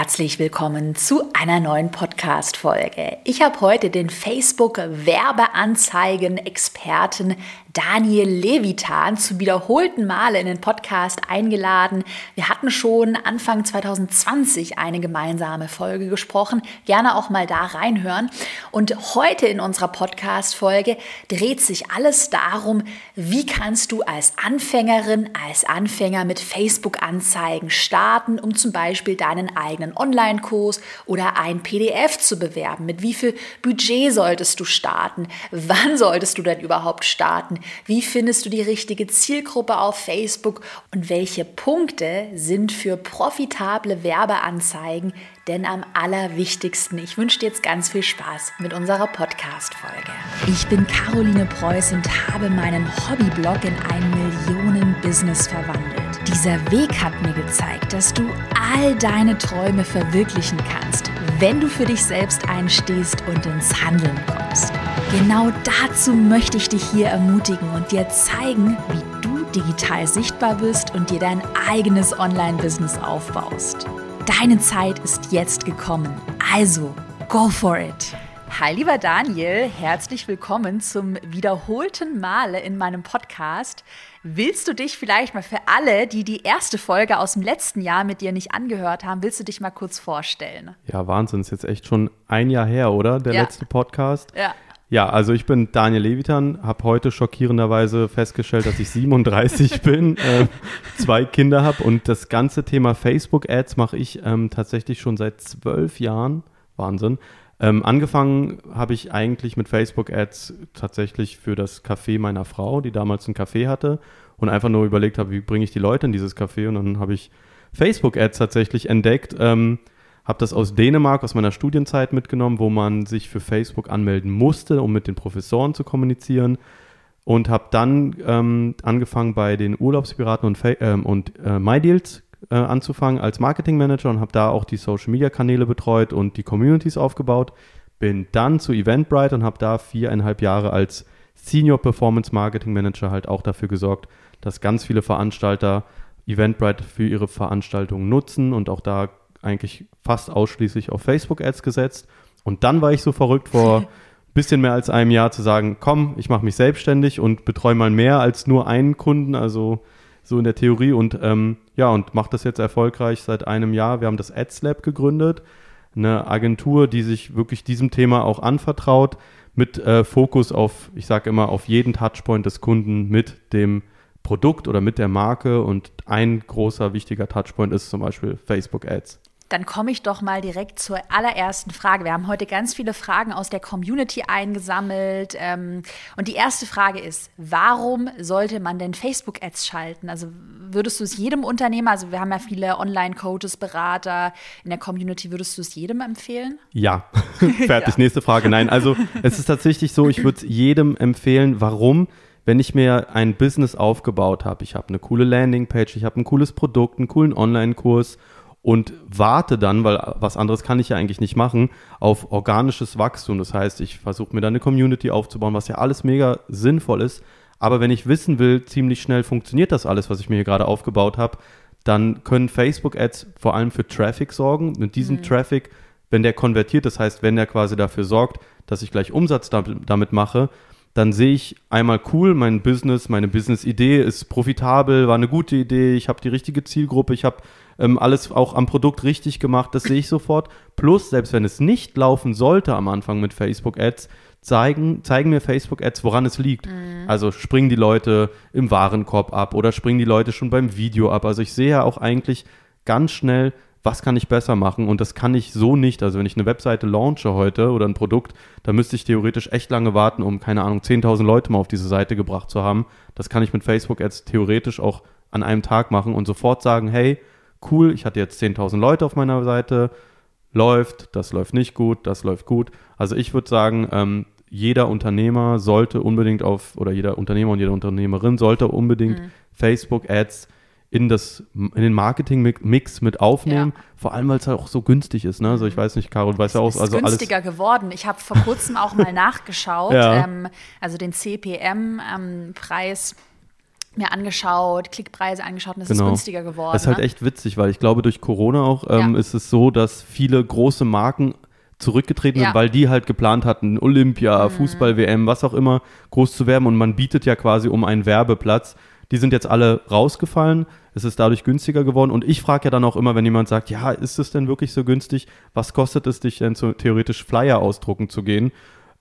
Herzlich willkommen zu einer neuen Podcast-Folge. Ich habe heute den Facebook-Werbeanzeigen-Experten Daniel Levitan zu wiederholten Male in den Podcast eingeladen. Wir hatten schon Anfang 2020 eine gemeinsame Folge gesprochen. Gerne auch mal da reinhören. Und heute in unserer Podcast-Folge dreht sich alles darum, wie kannst du als Anfängerin, als Anfänger mit Facebook-Anzeigen starten, um zum Beispiel deinen eigenen Online-Kurs oder ein PDF zu bewerben. Mit wie viel Budget solltest du starten? Wann solltest du denn überhaupt starten? Wie findest du die richtige Zielgruppe auf Facebook? Und welche Punkte sind für profitable Werbeanzeigen denn am allerwichtigsten? Ich wünsche dir jetzt ganz viel Spaß mit unserer Podcast-Folge. Ich bin Caroline Preuß und habe meinen Hobbyblog in ein Millionen-Business verwandelt. Dieser Weg hat mir gezeigt, dass du all deine Träume verwirklichen kannst, wenn du für dich selbst einstehst und ins Handeln kommst. Genau dazu möchte ich dich hier ermutigen und dir zeigen, wie du digital sichtbar bist und dir dein eigenes Online-Business aufbaust. Deine Zeit ist jetzt gekommen. Also, go for it! Hi, lieber Daniel, herzlich willkommen zum wiederholten Male in meinem Podcast. Willst du dich vielleicht mal für alle, die die erste Folge aus dem letzten Jahr mit dir nicht angehört haben, willst du dich mal kurz vorstellen? Ja, Wahnsinn, ist jetzt echt schon ein Jahr her, oder? Der Ja. letzte Podcast. Ja. Ja, also ich bin Daniel Levitan, habe heute schockierenderweise festgestellt, dass ich 37 bin, äh, zwei Kinder habe und das ganze Thema Facebook-Ads mache ich ähm, tatsächlich schon seit zwölf Jahren. Wahnsinn. Ähm, angefangen habe ich eigentlich mit Facebook-Ads tatsächlich für das Café meiner Frau, die damals ein Café hatte und einfach nur überlegt habe, wie bringe ich die Leute in dieses Café und dann habe ich Facebook-Ads tatsächlich entdeckt. Ähm, habe das aus Dänemark, aus meiner Studienzeit mitgenommen, wo man sich für Facebook anmelden musste, um mit den Professoren zu kommunizieren. Und habe dann ähm, angefangen bei den Urlaubspiraten und, ähm, und äh, MyDeals äh, anzufangen als Marketingmanager und habe da auch die Social-Media-Kanäle betreut und die Communities aufgebaut. Bin dann zu Eventbrite und habe da viereinhalb Jahre als Senior Performance Marketing Manager halt auch dafür gesorgt, dass ganz viele Veranstalter Eventbrite für ihre Veranstaltungen nutzen und auch da eigentlich fast ausschließlich auf Facebook-Ads gesetzt. Und dann war ich so verrückt vor bisschen mehr als einem Jahr zu sagen, komm, ich mache mich selbstständig und betreue mal mehr als nur einen Kunden, also so in der Theorie und ähm, ja, und mache das jetzt erfolgreich seit einem Jahr. Wir haben das Ads Lab gegründet, eine Agentur, die sich wirklich diesem Thema auch anvertraut, mit äh, Fokus auf, ich sage immer, auf jeden Touchpoint des Kunden mit dem Produkt oder mit der Marke und ein großer wichtiger Touchpoint ist zum Beispiel Facebook Ads. Dann komme ich doch mal direkt zur allerersten Frage. Wir haben heute ganz viele Fragen aus der Community eingesammelt. Ähm, und die erste Frage ist, warum sollte man denn Facebook-Ads schalten? Also würdest du es jedem Unternehmer, also wir haben ja viele Online-Coaches, Berater in der Community, würdest du es jedem empfehlen? Ja, fertig. Nächste Frage. Nein, also es ist tatsächlich so, ich würde es jedem empfehlen. Warum? Wenn ich mir ein Business aufgebaut habe, ich habe eine coole Landingpage, ich habe ein cooles Produkt, einen coolen Online-Kurs und warte dann, weil was anderes kann ich ja eigentlich nicht machen, auf organisches Wachstum. Das heißt, ich versuche mir dann eine Community aufzubauen, was ja alles mega sinnvoll ist. Aber wenn ich wissen will, ziemlich schnell funktioniert das alles, was ich mir hier gerade aufgebaut habe, dann können Facebook-Ads vor allem für Traffic sorgen. Mit diesem Traffic, wenn der konvertiert, das heißt, wenn der quasi dafür sorgt, dass ich gleich Umsatz damit, damit mache, dann sehe ich einmal cool, mein Business, meine Business-Idee ist profitabel, war eine gute Idee, ich habe die richtige Zielgruppe, ich habe ähm, alles auch am Produkt richtig gemacht, das sehe ich sofort. Plus, selbst wenn es nicht laufen sollte am Anfang mit Facebook-Ads, zeigen, zeigen mir Facebook-Ads, woran es liegt. Also springen die Leute im Warenkorb ab oder springen die Leute schon beim Video ab. Also ich sehe ja auch eigentlich ganz schnell, was kann ich besser machen und das kann ich so nicht. Also wenn ich eine Webseite launche heute oder ein Produkt, da müsste ich theoretisch echt lange warten, um, keine Ahnung, 10.000 Leute mal auf diese Seite gebracht zu haben. Das kann ich mit Facebook-Ads theoretisch auch an einem Tag machen und sofort sagen, hey, cool, ich hatte jetzt 10.000 Leute auf meiner Seite, läuft, das läuft nicht gut, das läuft gut. Also ich würde sagen, ähm, jeder Unternehmer sollte unbedingt auf, oder jeder Unternehmer und jede Unternehmerin sollte unbedingt Facebook-Ads in, das, in den Marketing-Mix mit aufnehmen. Vor allem, weil es halt auch so günstig ist. Ne? Also ich weiß nicht, Caro, du weißt ja auch, ist also alles. günstiger geworden. Ich habe vor kurzem auch mal nachgeschaut. Ja. Ähm, also den CPM-Preis mir angeschaut, Klickpreise angeschaut und es genau. ist günstiger geworden. Das ist halt ne? echt witzig, weil ich glaube, durch Corona auch ähm, ja. ist es so, dass viele große Marken zurückgetreten ja. sind, weil die halt geplant hatten, Olympia, mhm. Fußball-WM, was auch immer, groß zu werben und man bietet ja quasi um einen Werbeplatz. Die sind jetzt alle rausgefallen, es ist dadurch günstiger geworden und ich frage ja dann auch immer, wenn jemand sagt, ja, ist es denn wirklich so günstig, was kostet es dich denn so theoretisch Flyer ausdrucken zu gehen?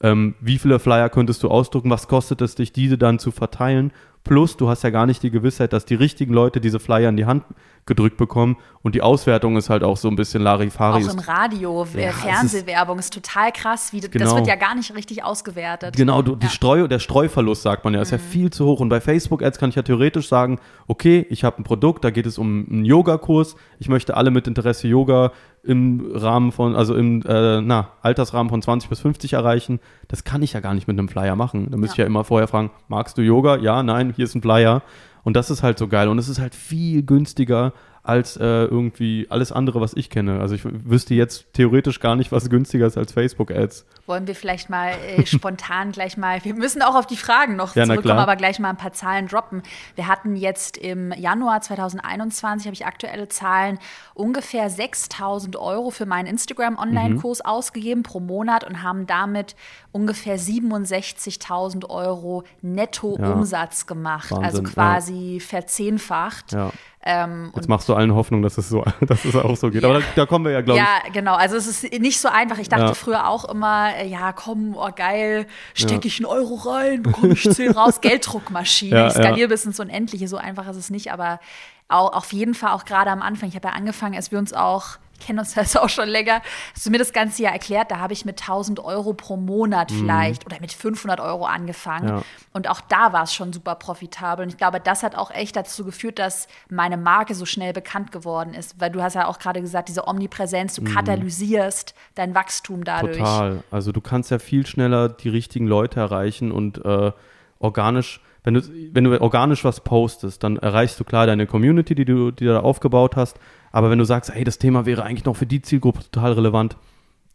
Ähm, wie viele Flyer könntest du ausdrucken? Was kostet es dich, diese dann zu verteilen? Plus, du hast ja gar nicht die Gewissheit, dass die richtigen Leute diese Flyer in die Hand gedrückt bekommen und die Auswertung ist halt auch so ein bisschen Larifari. Auch im Radio, ja, Fernsehwerbung ist, ist, total krass, wie genau. das wird ja gar nicht richtig ausgewertet. Genau, du, die Streu, der Streuverlust, sagt man ja, ist mhm. ja viel zu hoch und bei Facebook-Ads kann ich ja theoretisch sagen, okay, ich habe ein Produkt, da geht es um einen Yogakurs, ich möchte alle mit Interesse Yoga im Rahmen von, also im äh, na, Altersrahmen von 20 bis 50 erreichen. Das kann ich ja gar nicht mit einem Flyer machen. Da müsste ja. ich ja immer vorher fragen, magst du Yoga? Ja, nein, hier ist ein Flyer. Und das ist halt so geil. Und es ist halt viel günstiger als äh, irgendwie alles andere, was ich kenne. Also ich wüsste jetzt theoretisch gar nicht, was günstiger ist als Facebook-Ads. Wollen wir vielleicht mal äh, spontan gleich mal, wir müssen auch auf die Fragen noch ja, zurückkommen, aber gleich mal ein paar Zahlen droppen. Wir hatten jetzt im Januar 2021, habe ich aktuelle Zahlen, ungefähr 6000 Euro für meinen Instagram-Online-Kurs mhm. ausgegeben pro Monat und haben damit ungefähr 67.000 Euro Netto-Umsatz ja, gemacht, also Wahnsinn, also quasi ja. verzehnfacht. Ja. Ähm, Jetzt machst du allen Hoffnung, dass es, so, dass es auch so geht. Ja. Aber da, da, kommen wir ja, glaube ich. Ja, genau. Also es ist nicht so einfach. Ich dachte ja. früher auch immer, äh, ja, komm, oh geil, stecke ich einen Euro rein, bekomme ich 10 raus. Gelddruckmaschine. Ja, ich skaliere bis ins Unendliche. So einfach ist es nicht. Aber auch, auf jeden Fall auch gerade am Anfang. Ich habe ja angefangen, als wir uns auch kennen uns das auch schon länger, hast du mir das ganze Jahr erklärt, da habe ich mit 1000 Euro pro Monat mhm. vielleicht oder mit 500 Euro angefangen. Ja. Und auch da war es schon super profitabel. Und ich glaube, das hat auch echt dazu geführt, dass meine Marke so schnell bekannt geworden ist. Weil du hast ja auch gerade gesagt, diese Omnipräsenz, du mhm. katalysierst dein Wachstum dadurch. Total. Also du kannst ja viel schneller die richtigen Leute erreichen und äh, organisch wenn du, wenn du organisch was postest, dann erreichst du klar deine Community, die du, die du da aufgebaut hast. Aber wenn du sagst, hey, das Thema wäre eigentlich noch für die Zielgruppe total relevant,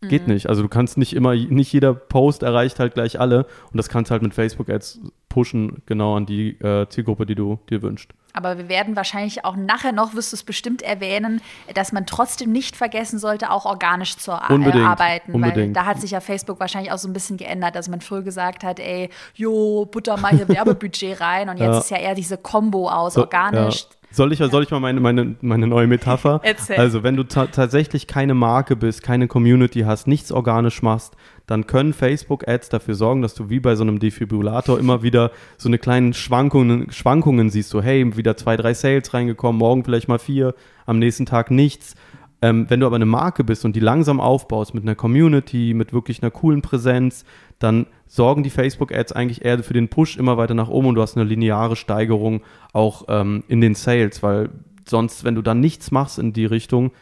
geht mhm. nicht. Also du kannst nicht immer, nicht jeder Post erreicht halt gleich alle und das kannst halt mit Facebook Ads pushen, genau an die äh, Zielgruppe, die du dir wünschst. Aber wir werden wahrscheinlich auch nachher noch, wirst du es bestimmt erwähnen, dass man trotzdem nicht vergessen sollte, auch organisch zu unbedingt, äh, arbeiten. Unbedingt. Weil da hat sich ja Facebook wahrscheinlich auch so ein bisschen geändert, dass man früher gesagt hat, ey, jo, butter mal hier Werbebudget rein. Und jetzt ja. ist ja eher diese Kombo aus so, organisch. Ja soll ich, soll ich mal meine, meine, meine neue Metapher? Erzähl. Also, wenn du tatsächlich keine Marke bist, keine Community hast, nichts organisch machst, dann können Facebook-Ads dafür sorgen, dass du wie bei so einem Defibrillator immer wieder so eine kleinen Schwankungen, Schwankungen siehst. So, hey, wieder zwei, drei Sales reingekommen, morgen vielleicht mal vier, am nächsten Tag nichts. Ähm, wenn du aber eine Marke bist und die langsam aufbaust mit einer Community, mit wirklich einer coolen Präsenz, dann sorgen die Facebook-Ads eigentlich eher für den Push immer weiter nach oben und du hast eine lineare Steigerung auch ähm, in den Sales, weil sonst, wenn du dann nichts machst in die Richtung,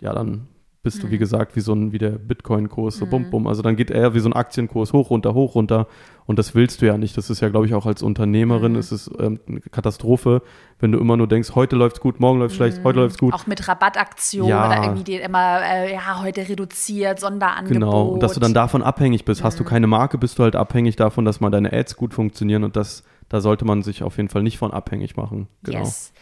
ja, dann bist mhm. du, wie mhm. gesagt, wie so ein, wie der Bitcoin-Kurs, so mhm. bum, bum. Also dann geht er wie so ein Aktienkurs hoch, runter, hoch, runter. Und das willst du ja nicht. Das ist ja, glaube ich, auch als Unternehmerin, mhm. ist es ähm, eine Katastrophe, wenn du immer nur denkst, heute läuft's gut, morgen läuft's schlecht, heute mhm. läuft's gut. Auch mit Rabattaktionen ja. oder irgendwie die immer, äh, ja, heute reduziert, Sonderangebot. Genau, und dass du dann davon abhängig bist. Hast du mhm. keine Marke, bist du halt abhängig davon, dass mal deine Ads gut funktionieren und das, da sollte man sich auf jeden Fall nicht von abhängig machen. Genau. Yes.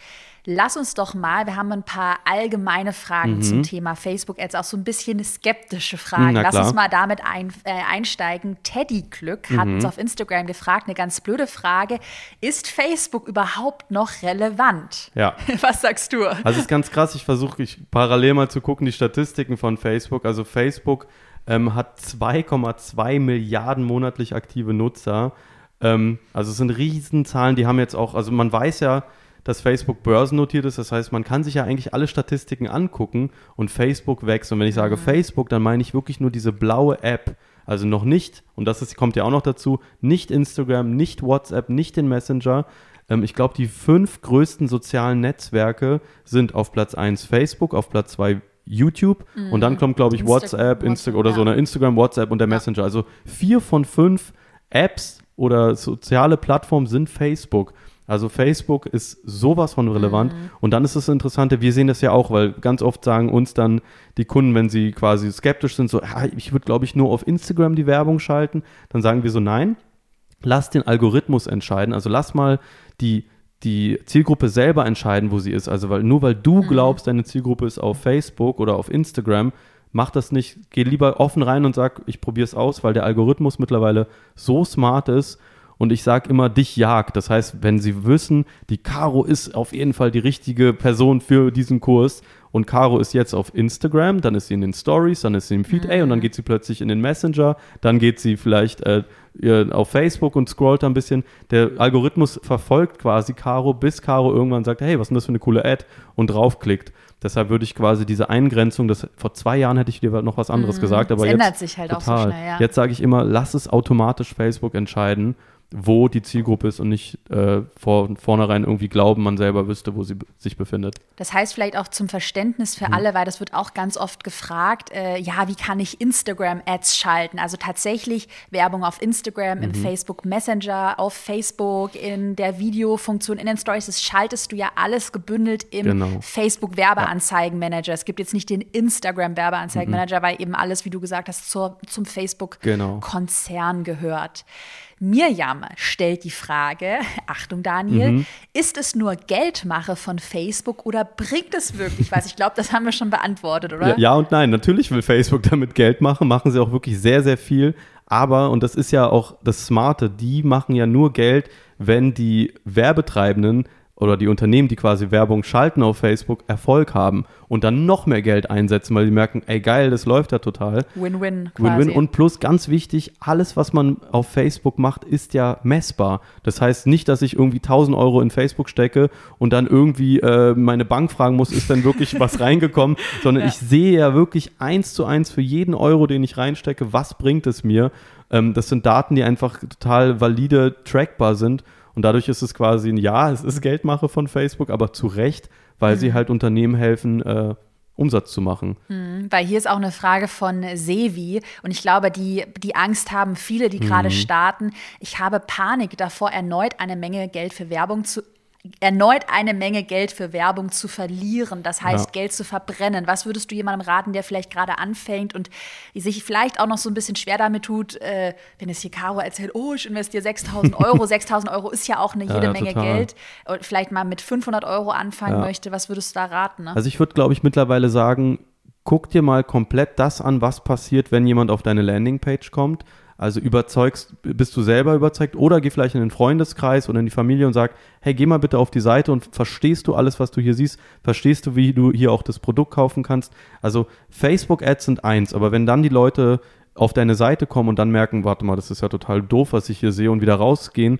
Lass uns doch mal, wir haben ein paar allgemeine Fragen mhm. zum Thema Facebook-Ads, auch so ein bisschen skeptische Fragen. Lass uns mal damit ein, äh, einsteigen. Teddy Glück hat mhm. uns auf Instagram gefragt, eine ganz blöde Frage. Ist Facebook überhaupt noch relevant? Ja. Was sagst du? Also es ist ganz krass, ich versuche ich parallel mal zu gucken, die Statistiken von Facebook. Also Facebook ähm, hat 2,2 Milliarden monatlich aktive Nutzer. Ähm, also es sind Riesenzahlen, die haben jetzt auch, also man weiß ja, dass Facebook börsennotiert ist. Das heißt, man kann sich ja eigentlich alle Statistiken angucken und Facebook wächst. Und wenn ich sage mhm. Facebook, dann meine ich wirklich nur diese blaue App. Also noch nicht, und das ist, kommt ja auch noch dazu, nicht Instagram, nicht WhatsApp, nicht den Messenger. Ähm, ich glaube, die fünf größten sozialen Netzwerke sind auf Platz 1 Facebook, auf Platz 2 YouTube mhm. und dann kommt, glaube ich, Insta WhatsApp, Instagram oder ja. so, eine Instagram, WhatsApp und der Messenger. Also vier von fünf Apps oder soziale Plattformen sind Facebook. Also Facebook ist sowas von relevant. Mhm. Und dann ist das Interessante, wir sehen das ja auch, weil ganz oft sagen uns dann die Kunden, wenn sie quasi skeptisch sind, so, ja, ich würde, glaube ich, nur auf Instagram die Werbung schalten. Dann sagen wir so, nein, lass den Algorithmus entscheiden. Also lass mal die die Zielgruppe selber entscheiden, wo sie ist. Also weil nur weil du mhm. glaubst, deine Zielgruppe ist auf Facebook oder auf Instagram, mach das nicht. Geh lieber offen rein und sag, ich probiere es aus, weil der Algorithmus mittlerweile so smart ist. Und ich sage immer, dich jagt. Das heißt, wenn sie wissen, die Caro ist auf jeden Fall die richtige Person für diesen Kurs und Caro ist jetzt auf Instagram, dann ist sie in den Stories, dann ist sie im Feed, mhm. ey, und dann geht sie plötzlich in den Messenger, dann geht sie vielleicht äh, auf Facebook und scrollt da ein bisschen. Der Algorithmus verfolgt quasi Caro, bis Caro irgendwann sagt, hey, was ist denn das für eine coole Ad und draufklickt. Deshalb würde ich quasi diese Eingrenzung, das, vor zwei Jahren hätte ich dir noch was anderes mhm. gesagt, aber das jetzt ändert sich halt total. auch so schnell, ja. Jetzt sage ich immer, lass es automatisch Facebook entscheiden wo die Zielgruppe ist und nicht äh, vor, vornherein irgendwie glauben, man selber wüsste, wo sie sich befindet. Das heißt vielleicht auch zum Verständnis für mhm. alle, weil das wird auch ganz oft gefragt, äh, ja, wie kann ich Instagram-Ads schalten? Also tatsächlich Werbung auf Instagram, mhm. im Facebook Messenger, auf Facebook, in der Videofunktion, in den Stories, das schaltest du ja alles gebündelt im genau. Facebook Werbeanzeigenmanager. Ja. Es gibt jetzt nicht den Instagram Werbeanzeigenmanager, mhm. weil eben alles, wie du gesagt hast, zur, zum Facebook-Konzern genau. gehört. Mirjam stellt die Frage, Achtung Daniel, mhm. ist es nur Geldmache von Facebook oder bringt es wirklich was? Ich glaube, das haben wir schon beantwortet, oder? Ja, ja, und nein, natürlich will Facebook damit Geld machen, machen sie auch wirklich sehr, sehr viel. Aber, und das ist ja auch das Smarte, die machen ja nur Geld, wenn die Werbetreibenden oder die Unternehmen, die quasi Werbung schalten auf Facebook, Erfolg haben und dann noch mehr Geld einsetzen, weil die merken, ey geil, das läuft ja total. Win-win. Win-win. Und plus ganz wichtig, alles, was man auf Facebook macht, ist ja messbar. Das heißt nicht, dass ich irgendwie 1000 Euro in Facebook stecke und dann irgendwie äh, meine Bank fragen muss, ist denn wirklich was reingekommen, sondern ja. ich sehe ja wirklich eins zu eins für jeden Euro, den ich reinstecke, was bringt es mir. Ähm, das sind Daten, die einfach total valide trackbar sind. Und dadurch ist es quasi ein Ja, es ist Geldmache von Facebook, aber zu Recht, weil mhm. sie halt Unternehmen helfen, äh, Umsatz zu machen. Mhm, weil hier ist auch eine Frage von Sevi und ich glaube, die, die Angst haben viele, die gerade mhm. starten. Ich habe Panik davor, erneut eine Menge Geld für Werbung zu erneut eine Menge Geld für Werbung zu verlieren, das heißt ja. Geld zu verbrennen. Was würdest du jemandem raten, der vielleicht gerade anfängt und sich vielleicht auch noch so ein bisschen schwer damit tut, äh, wenn es hier Caro erzählt, oh, ich investiere 6.000 Euro, 6.000 Euro ist ja auch eine jede ja, Menge total. Geld und vielleicht mal mit 500 Euro anfangen möchte, was würdest du da raten? Ne? Also ich würde, glaube ich, mittlerweile sagen, guck dir mal komplett das an, was passiert, wenn jemand auf deine Landingpage kommt also überzeugst, bist du selber überzeugt oder geh vielleicht in den Freundeskreis oder in die Familie und sag, hey, geh mal bitte auf die Seite und verstehst du alles, was du hier siehst? Verstehst du, wie du hier auch das Produkt kaufen kannst? Also Facebook-Ads sind eins, aber wenn dann die Leute auf deine Seite kommen und dann merken, warte mal, das ist ja total doof, was ich hier sehe und wieder rausgehen,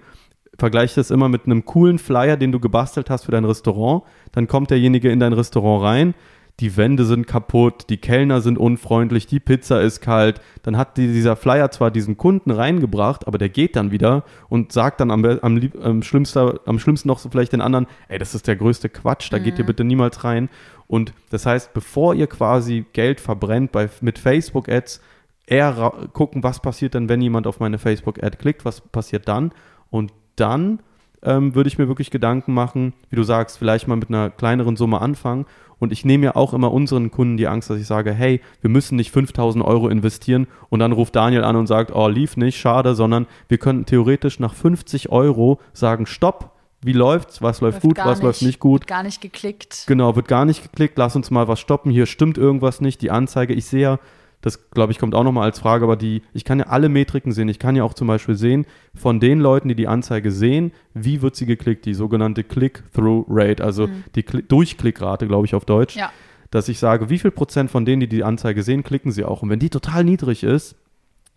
vergleiche das immer mit einem coolen Flyer, den du gebastelt hast für dein Restaurant. Dann kommt derjenige in dein Restaurant rein, die Wände sind kaputt, die Kellner sind unfreundlich, die Pizza ist kalt. Dann hat dieser Flyer zwar diesen Kunden reingebracht, aber der geht dann wieder und sagt dann am, am, am, schlimmsten, am schlimmsten noch so vielleicht den anderen, ey, das ist der größte Quatsch, da mhm. geht ihr mhm. bitte niemals rein. Und das heißt, bevor ihr quasi Geld verbrennt bei, mit Facebook-Ads, eher gucken, was passiert denn, wenn jemand auf meine Facebook-Ad klickt, was passiert dann? Und dann ähm, würde ich mir wirklich Gedanken machen, wie du sagst, vielleicht mal mit einer kleineren Summe anfangen. Und ich nehme ja auch immer unseren Kunden die Angst, dass ich sage, hey, wir müssen nicht 5000 Euro investieren. Und dann ruft Daniel an und sagt, oh, lief nicht, schade, sondern wir könnten theoretisch nach 50 Euro sagen, stopp, wie läuft's, was läuft, läuft gut, was nicht, läuft nicht gut. Wird gar nicht geklickt. Genau, wird gar nicht geklickt, lass uns mal was stoppen, hier stimmt irgendwas nicht, die Anzeige, ich sehe ja, das glaube ich kommt auch nochmal als Frage, aber die, ich kann ja alle Metriken sehen. Ich kann ja auch zum Beispiel sehen, von den Leuten, die die Anzeige sehen, wie wird sie geklickt, die sogenannte Click-Through-Rate, also mhm. die Kli Durchklickrate, glaube ich auf Deutsch. Ja. Dass ich sage, wie viel Prozent von denen, die die Anzeige sehen, klicken sie auch. Und wenn die total niedrig ist,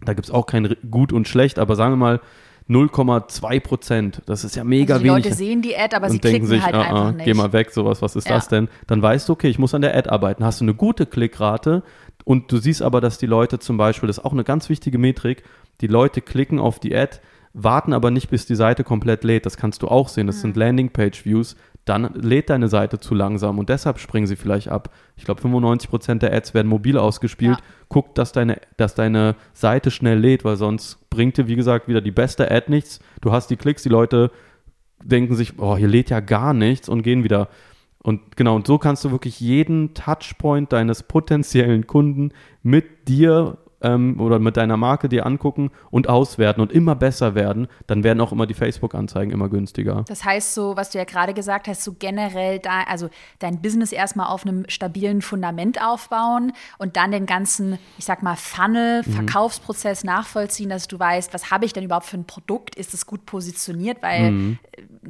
da gibt es auch kein gut und schlecht, aber sagen wir mal 0,2 Prozent. Das ist ja mega also die wenig. Die Leute sehen die Ad, aber sie klicken sich, halt uh, einfach nicht. Geh mal weg, sowas, was ist ja. das denn? Dann weißt du, okay, ich muss an der Ad arbeiten. Hast du eine gute Klickrate, und du siehst aber, dass die Leute zum Beispiel, das ist auch eine ganz wichtige Metrik, die Leute klicken auf die Ad, warten aber nicht, bis die Seite komplett lädt. Das kannst du auch sehen. Das mhm. sind Landingpage-Views. Dann lädt deine Seite zu langsam und deshalb springen sie vielleicht ab. Ich glaube, 95% der Ads werden mobil ausgespielt. Ja. Guck, dass deine, dass deine Seite schnell lädt, weil sonst bringt dir, wie gesagt, wieder die beste Ad nichts. Du hast die Klicks, die Leute denken sich, oh, hier lädt ja gar nichts und gehen wieder. Und genau, und so kannst du wirklich jeden Touchpoint deines potenziellen Kunden mit dir ähm, oder mit deiner Marke dir angucken und auswerten und immer besser werden, dann werden auch immer die Facebook-Anzeigen immer günstiger. Das heißt so, was du ja gerade gesagt hast, so generell da, also dein Business erstmal auf einem stabilen Fundament aufbauen und dann den ganzen, ich sag mal, Funnel, mhm. Verkaufsprozess nachvollziehen, dass du weißt, was habe ich denn überhaupt für ein Produkt? Ist es gut positioniert? Weil mhm.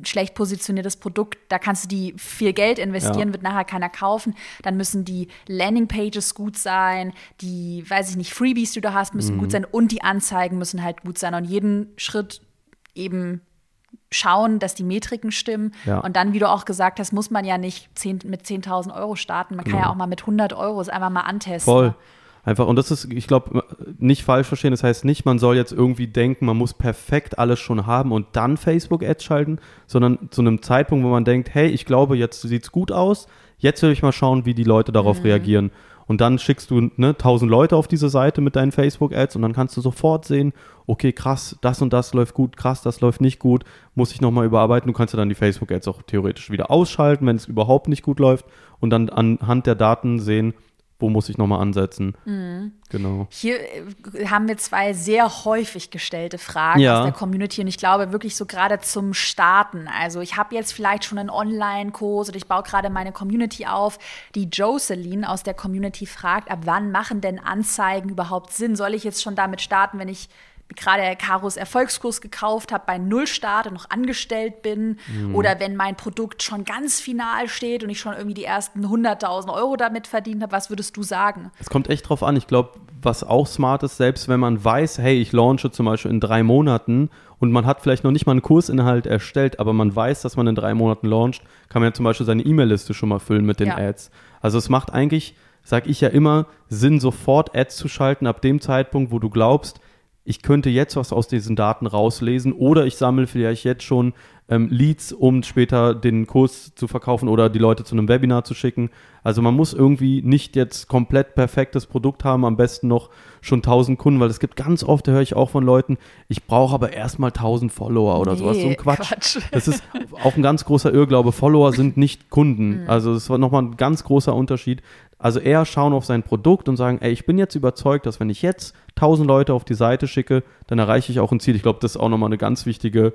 Schlecht positioniertes Produkt, da kannst du die viel Geld investieren, ja. wird nachher keiner kaufen. Dann müssen die Landingpages gut sein, die, weiß ich nicht, Freebies, die du da hast, müssen mhm. gut sein und die Anzeigen müssen halt gut sein und jeden Schritt eben schauen, dass die Metriken stimmen. Ja. Und dann, wie du auch gesagt hast, muss man ja nicht 10, mit 10.000 Euro starten. Man kann genau. ja auch mal mit 100 Euro es einfach mal antesten. Voll. Einfach, und das ist, ich glaube, nicht falsch verstehen. Das heißt nicht, man soll jetzt irgendwie denken, man muss perfekt alles schon haben und dann Facebook-Ads schalten, sondern zu einem Zeitpunkt, wo man denkt, hey, ich glaube, jetzt sieht es gut aus. Jetzt will ich mal schauen, wie die Leute darauf mhm. reagieren. Und dann schickst du ne, 1000 Leute auf diese Seite mit deinen Facebook-Ads und dann kannst du sofort sehen, okay, krass, das und das läuft gut, krass, das läuft nicht gut, muss ich nochmal überarbeiten. Du kannst ja dann die Facebook-Ads auch theoretisch wieder ausschalten, wenn es überhaupt nicht gut läuft und dann anhand der Daten sehen, wo muss ich nochmal ansetzen. Mhm. Genau. Hier äh, haben wir zwei sehr häufig gestellte Fragen ja. aus der Community und ich glaube wirklich so gerade zum Starten. Also ich habe jetzt vielleicht schon einen Online-Kurs oder ich baue gerade meine Community auf. Die Jocelyn aus der Community fragt, ab wann machen denn Anzeigen überhaupt Sinn? Soll ich jetzt schon damit starten, wenn ich gerade Karos Erfolgskurs gekauft habe, bei Null starte, noch angestellt bin mhm. oder wenn mein Produkt schon ganz final steht und ich schon irgendwie die ersten 100.000 Euro damit verdient habe, was würdest du sagen? Es kommt echt drauf an. Ich glaube, was auch smart ist, selbst wenn man weiß, hey, ich launche zum Beispiel in drei Monaten und man hat vielleicht noch nicht mal einen Kursinhalt erstellt, aber man weiß, dass man in drei Monaten launcht, kann man ja zum Beispiel seine E-Mail-Liste schon mal füllen mit den ja. Ads. Also es macht eigentlich, sage ich ja immer, Sinn, sofort Ads zu schalten ab dem Zeitpunkt, wo du glaubst, ich könnte jetzt was aus diesen Daten rauslesen oder ich sammle vielleicht jetzt schon ähm, Leads, um später den Kurs zu verkaufen oder die Leute zu einem Webinar zu schicken. Also man muss irgendwie nicht jetzt komplett perfektes Produkt haben, am besten noch schon 1000 Kunden, weil es gibt ganz oft, da höre ich auch von Leuten, ich brauche aber erstmal 1000 Follower oder nee, sowas. So ein Quatsch. Quatsch. Das ist auch ein ganz großer Irrglaube. Follower sind nicht Kunden. Mhm. Also das war nochmal ein ganz großer Unterschied. Also eher schauen auf sein Produkt und sagen, ey, ich bin jetzt überzeugt, dass wenn ich jetzt 1000 Leute auf die Seite schicke, dann erreiche ich auch ein Ziel. Ich glaube, das ist auch nochmal eine ganz wichtige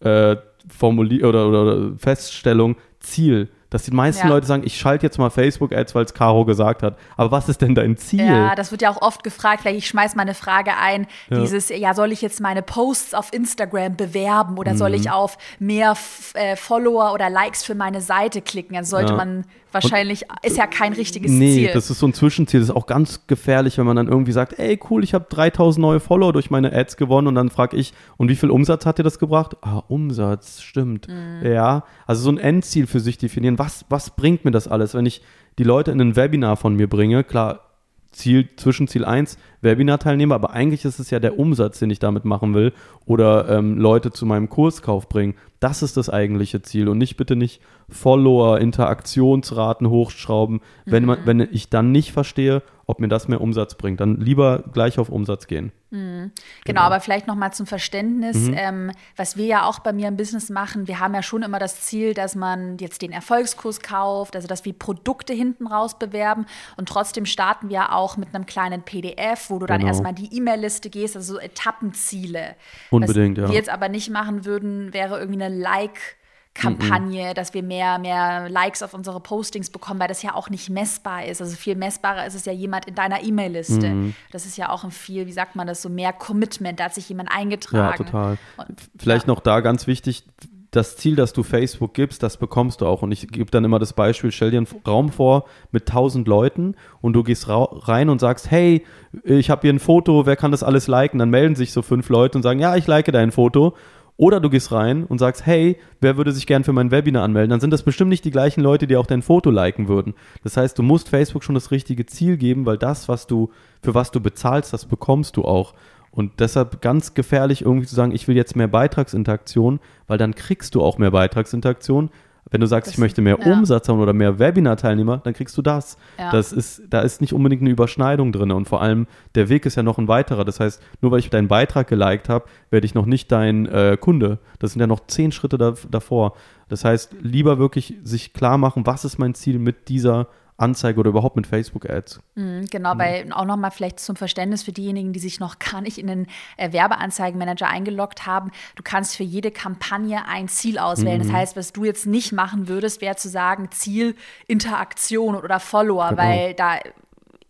äh, Formulier oder, oder, oder Feststellung. Ziel dass die meisten ja. Leute sagen, ich schalte jetzt mal Facebook-Ads, weil es Caro gesagt hat. Aber was ist denn dein Ziel? Ja, das wird ja auch oft gefragt. Vielleicht ich schmeiß mal eine Frage ein. Ja. Dieses, ja, soll ich jetzt meine Posts auf Instagram bewerben oder mhm. soll ich auf mehr äh, Follower oder Likes für meine Seite klicken? Also sollte ja. man wahrscheinlich, und, ist ja kein richtiges nee, Ziel. Nee, das ist so ein Zwischenziel. Das ist auch ganz gefährlich, wenn man dann irgendwie sagt, ey, cool, ich habe 3000 neue Follower durch meine Ads gewonnen und dann frage ich, und wie viel Umsatz hat dir das gebracht? Ah, Umsatz, stimmt. Mhm. Ja, also so ein Endziel für sich definieren was, was bringt mir das alles, wenn ich die Leute in ein Webinar von mir bringe? Klar, Ziel, Zwischenziel 1, Webinar-Teilnehmer, aber eigentlich ist es ja der Umsatz, den ich damit machen will oder ähm, Leute zu meinem Kurskauf bringen. Das ist das eigentliche Ziel und nicht bitte nicht Follower, Interaktionsraten hochschrauben, wenn, man, mhm. wenn ich dann nicht verstehe, ob mir das mehr Umsatz bringt. Dann lieber gleich auf Umsatz gehen. Mhm. Genau, genau, aber vielleicht nochmal zum Verständnis, mhm. ähm, was wir ja auch bei mir im Business machen, wir haben ja schon immer das Ziel, dass man jetzt den Erfolgskurs kauft, also dass wir Produkte hinten raus bewerben und trotzdem starten wir auch mit einem kleinen PDF, wo du dann genau. erstmal die E-Mail-Liste gehst, also so Etappenziele. Unbedingt, was ja. wir jetzt aber nicht machen würden, wäre irgendwie eine Like- Kampagne, mm -mm. dass wir mehr, mehr Likes auf unsere Postings bekommen, weil das ja auch nicht messbar ist. Also viel messbarer ist es ja jemand in deiner E-Mail-Liste. Mm das ist ja auch ein viel, wie sagt man das, so mehr Commitment, da hat sich jemand eingetragen. Ja, total. Und, Vielleicht ja. noch da ganz wichtig, das Ziel, das du Facebook gibst, das bekommst du auch. Und ich gebe dann immer das Beispiel, stell dir einen Raum vor mit 1000 Leuten und du gehst rein und sagst, hey, ich habe hier ein Foto, wer kann das alles liken? Dann melden sich so fünf Leute und sagen, ja, ich like dein Foto. Oder du gehst rein und sagst, hey, wer würde sich gern für mein Webinar anmelden? Dann sind das bestimmt nicht die gleichen Leute, die auch dein Foto liken würden. Das heißt, du musst Facebook schon das richtige Ziel geben, weil das, was du, für was du bezahlst, das bekommst du auch. Und deshalb ganz gefährlich irgendwie zu sagen, ich will jetzt mehr Beitragsinteraktion, weil dann kriegst du auch mehr Beitragsinteraktion, wenn du sagst, das, ich möchte mehr ja. Umsatz haben oder mehr Webinar-Teilnehmer, dann kriegst du das. Ja. Das ist, da ist nicht unbedingt eine Überschneidung drin. Und vor allem, der Weg ist ja noch ein weiterer. Das heißt, nur weil ich deinen Beitrag geliked habe, werde ich noch nicht dein äh, Kunde. Das sind ja noch zehn Schritte da, davor. Das heißt, lieber wirklich sich klar machen, was ist mein Ziel mit dieser Anzeige oder überhaupt mit Facebook-Ads. Mhm, genau, weil auch nochmal vielleicht zum Verständnis für diejenigen, die sich noch gar nicht in den äh, Werbeanzeigenmanager eingeloggt haben. Du kannst für jede Kampagne ein Ziel auswählen. Mhm. Das heißt, was du jetzt nicht machen würdest, wäre zu sagen, Ziel Interaktion oder Follower, genau. weil da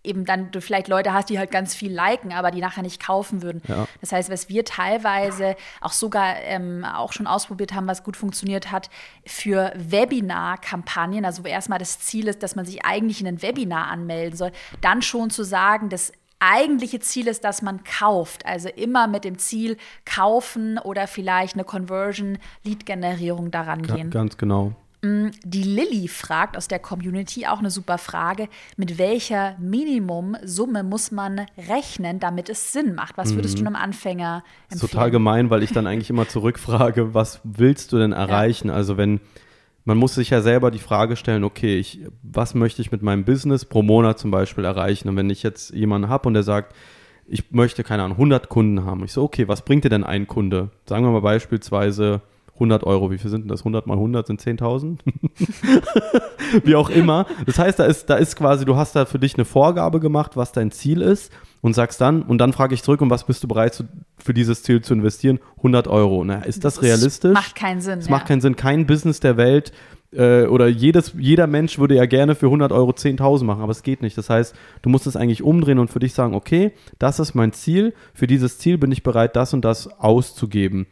eben dann du vielleicht Leute hast, die halt ganz viel liken, aber die nachher nicht kaufen würden. Ja. Das heißt, was wir teilweise auch sogar ähm, auch schon ausprobiert haben, was gut funktioniert hat, für Webinar-Kampagnen, also wo erstmal das Ziel ist, dass man sich eigentlich in ein Webinar anmelden soll, dann schon zu sagen, das eigentliche Ziel ist, dass man kauft. Also immer mit dem Ziel kaufen oder vielleicht eine Conversion-Lead-Generierung daran gehen. Ganz genau. Mm, die Lilly fragt aus der Community auch eine super Frage: Mit welcher Minimumsumme muss man rechnen, damit es Sinn macht? Was würdest mhm. du einem Anfänger empfehlen? Das ist total gemein, weil ich dann eigentlich immer zurückfrage: Was willst du denn erreichen? Ja. Also, wenn man muss sich ja selber die Frage stellen, okay, ich, was möchte ich mit meinem Business pro Monat zum Beispiel erreichen? Und wenn ich jetzt jemanden habe und der sagt, ich möchte, keine Ahnung, 100 Kunden haben. Ich so, okay, was bringt dir denn ein Kunde? Sagen wir mal beispielsweise 100 Euro, wie viel sind denn das? 100 mal 100 sind 10.000? wie auch immer. Das heißt, da ist, da ist quasi, du hast da für dich eine Vorgabe gemacht, was dein Ziel ist und sagst dann, und dann frage ich zurück, um was bist du bereit zu, für dieses Ziel zu investieren? 100 Euro. Na, ist das, das realistisch? Macht keinen Sinn. Es ja. macht keinen Sinn. Kein Business der Welt äh, oder jedes, jeder Mensch würde ja gerne für 100 Euro 10.000 machen, aber es geht nicht. Das heißt, du musst es eigentlich umdrehen und für dich sagen, okay, das ist mein Ziel. Für dieses Ziel bin ich bereit, das und das auszugeben.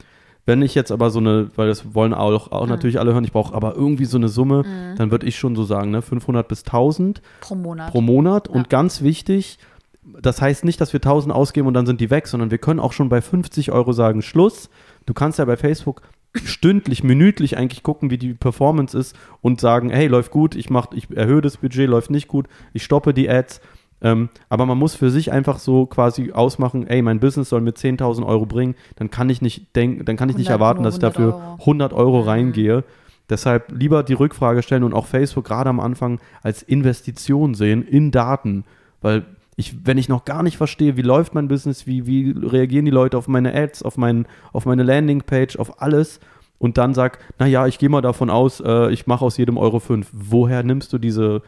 Wenn ich jetzt aber so eine, weil das wollen auch, auch mhm. natürlich alle hören, ich brauche aber irgendwie so eine Summe, mhm. dann würde ich schon so sagen, ne, 500 bis 1000 pro Monat. Pro Monat. Ja. Und ganz wichtig, das heißt nicht, dass wir 1000 ausgeben und dann sind die weg, sondern wir können auch schon bei 50 Euro sagen, Schluss. Du kannst ja bei Facebook stündlich, minütlich eigentlich gucken, wie die Performance ist und sagen, hey, läuft gut, ich, mach, ich erhöhe das Budget, läuft nicht gut, ich stoppe die Ads ähm, aber man muss für sich einfach so quasi ausmachen, ey, mein Business soll mir 10.000 Euro bringen, dann kann ich nicht denken, dann kann ich nicht erwarten, dass ich dafür Euro. 100 Euro mhm. reingehe. Deshalb lieber die Rückfrage stellen und auch Facebook gerade am Anfang als Investition sehen in Daten, weil ich, wenn ich noch gar nicht verstehe, wie läuft mein Business, wie, wie reagieren die Leute auf meine Ads, auf, mein, auf meine Landingpage, auf alles und dann sag, naja, ich gehe mal davon aus, äh, ich mache aus jedem Euro fünf. Woher nimmst du diese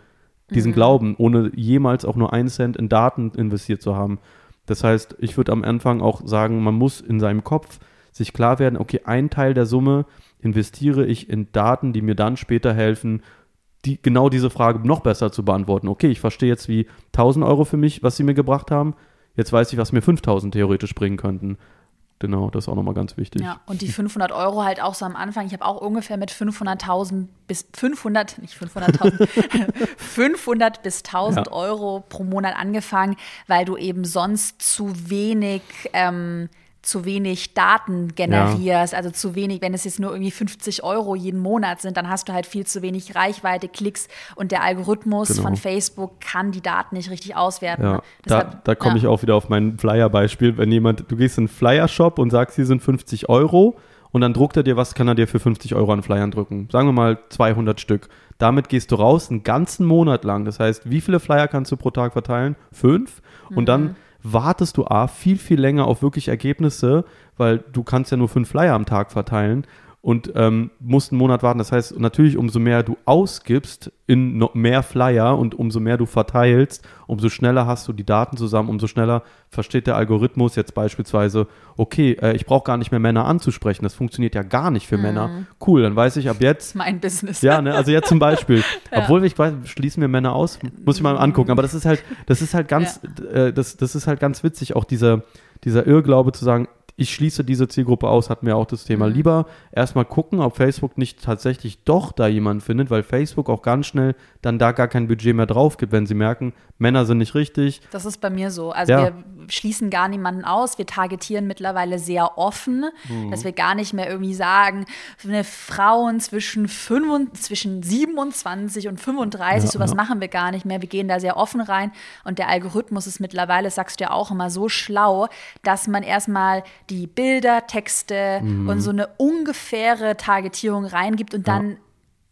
diesen mhm. Glauben, ohne jemals auch nur einen Cent in Daten investiert zu haben. Das heißt, ich würde am Anfang auch sagen, man muss in seinem Kopf sich klar werden, okay, ein Teil der Summe investiere ich in Daten, die mir dann später helfen, die, genau diese Frage noch besser zu beantworten. Okay, ich verstehe jetzt wie 1000 Euro für mich, was sie mir gebracht haben. Jetzt weiß ich, was mir 5000 theoretisch bringen könnten. Genau, das ist auch nochmal ganz wichtig. Ja, und die 500 Euro halt auch so am Anfang. Ich habe auch ungefähr mit 500.000 bis 500, nicht 500.000, 500 bis 1000 ja. Euro pro Monat angefangen, weil du eben sonst zu wenig ähm, zu wenig Daten generierst, ja. also zu wenig, wenn es jetzt nur irgendwie 50 Euro jeden Monat sind, dann hast du halt viel zu wenig Reichweite, Klicks und der Algorithmus genau. von Facebook kann die Daten nicht richtig auswerten. Ja. Deshalb, da da komme ja. ich auch wieder auf mein Flyer-Beispiel. Wenn jemand, du gehst in einen Flyer-Shop und sagst, hier sind 50 Euro und dann druckt er dir, was kann er dir für 50 Euro an Flyern drücken? Sagen wir mal 200 Stück. Damit gehst du raus einen ganzen Monat lang. Das heißt, wie viele Flyer kannst du pro Tag verteilen? Fünf. Und mhm. dann wartest du A, viel, viel länger auf wirklich Ergebnisse, weil du kannst ja nur fünf Flyer am Tag verteilen und ähm, musst einen Monat warten. Das heißt, natürlich, umso mehr du ausgibst in noch mehr Flyer und umso mehr du verteilst, umso schneller hast du die Daten zusammen, umso schneller versteht der Algorithmus jetzt beispielsweise, okay, äh, ich brauche gar nicht mehr Männer anzusprechen. Das funktioniert ja gar nicht für mhm. Männer. Cool, dann weiß ich ab jetzt. Mein Business. Ja, ne, also jetzt zum Beispiel. ja. Obwohl ich weiß, schließen wir Männer aus, muss ich mal angucken. Aber das ist halt, das ist halt ganz, ja. äh, das, das ist halt ganz witzig, auch dieser, dieser Irrglaube zu sagen, ich schließe diese Zielgruppe aus, hatten wir auch das Thema. Mhm. Lieber erstmal gucken, ob Facebook nicht tatsächlich doch da jemanden findet, weil Facebook auch ganz schnell dann da gar kein Budget mehr drauf gibt, wenn sie merken, Männer sind nicht richtig. Das ist bei mir so. Also ja. wir schließen gar niemanden aus. Wir targetieren mittlerweile sehr offen, mhm. dass wir gar nicht mehr irgendwie sagen, eine Frauen zwischen, 5, zwischen 27 und 35, ja, sowas ja. machen wir gar nicht mehr. Wir gehen da sehr offen rein und der Algorithmus ist mittlerweile, sagst du ja auch immer, so schlau, dass man erstmal die Bilder, Texte mhm. und so eine ungefähre Targetierung reingibt und dann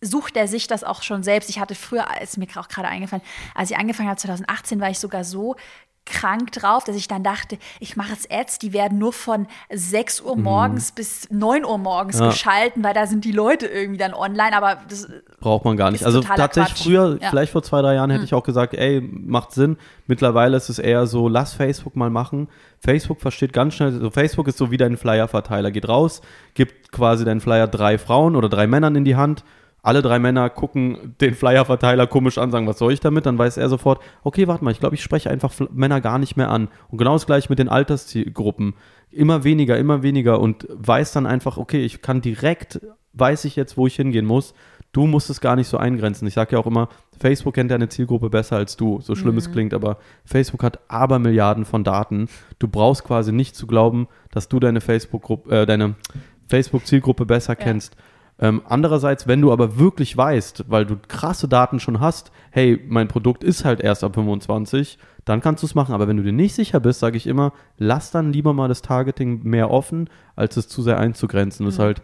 sucht er sich das auch schon selbst. Ich hatte früher, ist mir auch gerade eingefallen, als ich angefangen habe 2018, war ich sogar so krank drauf, dass ich dann dachte, ich mache jetzt Ads, die werden nur von 6 Uhr morgens mhm. bis 9 Uhr morgens ja. geschalten, weil da sind die Leute irgendwie dann online, aber das braucht man gar nicht. Also tatsächlich Quatsch. früher, ja. vielleicht vor zwei, drei Jahren hätte mhm. ich auch gesagt, ey, macht Sinn. Mittlerweile ist es eher so, lass Facebook mal machen. Facebook versteht ganz schnell, also Facebook ist so wie dein Flyer-Verteiler. Geht raus, gibt quasi deinen Flyer drei Frauen oder drei Männern in die Hand alle drei Männer gucken den Flyer-Verteiler komisch an, sagen, was soll ich damit? Dann weiß er sofort, okay, warte mal, ich glaube, ich spreche einfach Männer gar nicht mehr an. Und genau das gleiche mit den Altersgruppen. Immer weniger, immer weniger und weiß dann einfach, okay, ich kann direkt, weiß ich jetzt, wo ich hingehen muss. Du musst es gar nicht so eingrenzen. Ich sage ja auch immer, Facebook kennt deine Zielgruppe besser als du. So schlimm mhm. es klingt, aber Facebook hat Abermilliarden von Daten. Du brauchst quasi nicht zu glauben, dass du deine Facebook-Gruppe, äh, deine Facebook-Zielgruppe besser ja. kennst. Ähm, andererseits, wenn du aber wirklich weißt, weil du krasse Daten schon hast, hey, mein Produkt ist halt erst ab 25, dann kannst du es machen. Aber wenn du dir nicht sicher bist, sage ich immer, lass dann lieber mal das Targeting mehr offen, als es zu sehr einzugrenzen. Mhm. Das ist halt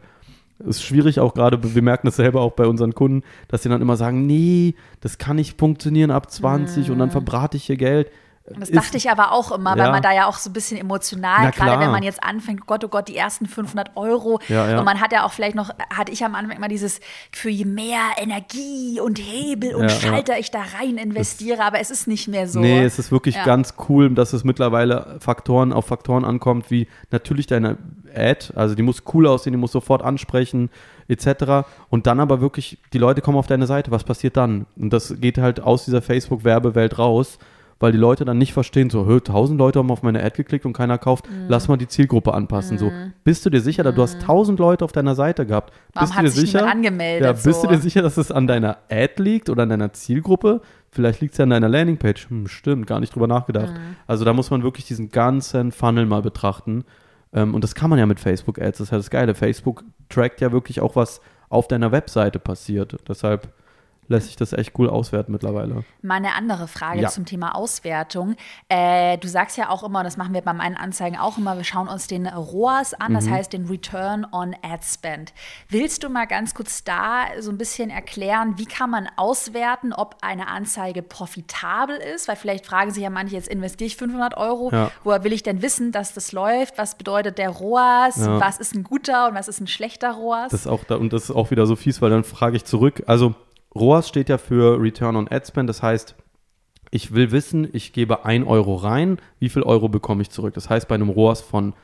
ist schwierig auch gerade, wir merken das selber auch bei unseren Kunden, dass sie dann immer sagen, nee, das kann nicht funktionieren ab 20 mhm. und dann verbrate ich hier Geld. Und das ist, dachte ich aber auch immer, weil ja. man da ja auch so ein bisschen emotional, gerade wenn man jetzt anfängt, oh Gott, oh Gott, die ersten 500 Euro. Ja, ja. Und man hat ja auch vielleicht noch, hatte ich am Anfang immer dieses, für je mehr Energie und Hebel und Schalter ich da rein investiere, das, aber es ist nicht mehr so. Nee, es ist wirklich ganz cool, dass es mittlerweile Faktoren auf Faktoren ankommt, wie natürlich deine Ad, also die muss cool aussehen, die muss sofort ansprechen, etc. Und dann aber wirklich, die Leute kommen auf deine Seite, was passiert dann? Und das geht halt aus dieser Facebook-Werbewelt raus weil die Leute dann nicht verstehen, so, tausend Leute haben auf meine Ad geklickt und keiner kauft, mhm. lass mal die Zielgruppe anpassen. Mhm. So, bist du dir sicher, mhm. du hast mhm. tausend Leute auf deiner Seite gehabt, Warum bist du dir sicher, angemeldet, ja, bist so? du dir sicher, dass es an deiner Ad liegt oder an deiner Zielgruppe? Vielleicht liegt es ja an deiner Landingpage. Hm, stimmt, gar nicht drüber nachgedacht. Mhm. Also da muss man wirklich diesen ganzen Funnel mal betrachten. Ähm, und das kann man ja mit Facebook Ads, das ist ja das Geile. Facebook trackt ja wirklich auch, was auf deiner Webseite passiert. Deshalb lässt sich das echt cool auswerten mittlerweile. Mal eine andere Frage ja. zum Thema Auswertung. Äh, du sagst ja auch immer, das machen wir bei meinen Anzeigen auch immer, wir schauen uns den ROAS an, mhm. das heißt den Return on Ad Spend. Willst du mal ganz kurz da so ein bisschen erklären, wie kann man auswerten, ob eine Anzeige profitabel ist? Weil vielleicht fragen sich ja manche, jetzt investiere ich 500 Euro, ja. woher will ich denn wissen, dass das läuft? Was bedeutet der ROAS? Ja. Was ist ein guter und was ist ein schlechter ROAS? Das ist auch da, und das ist auch wieder so fies, weil dann frage ich zurück, also ROAS steht ja für Return on Ad Spend, das heißt, ich will wissen, ich gebe 1 Euro rein, wie viel Euro bekomme ich zurück? Das heißt, bei einem ROAS von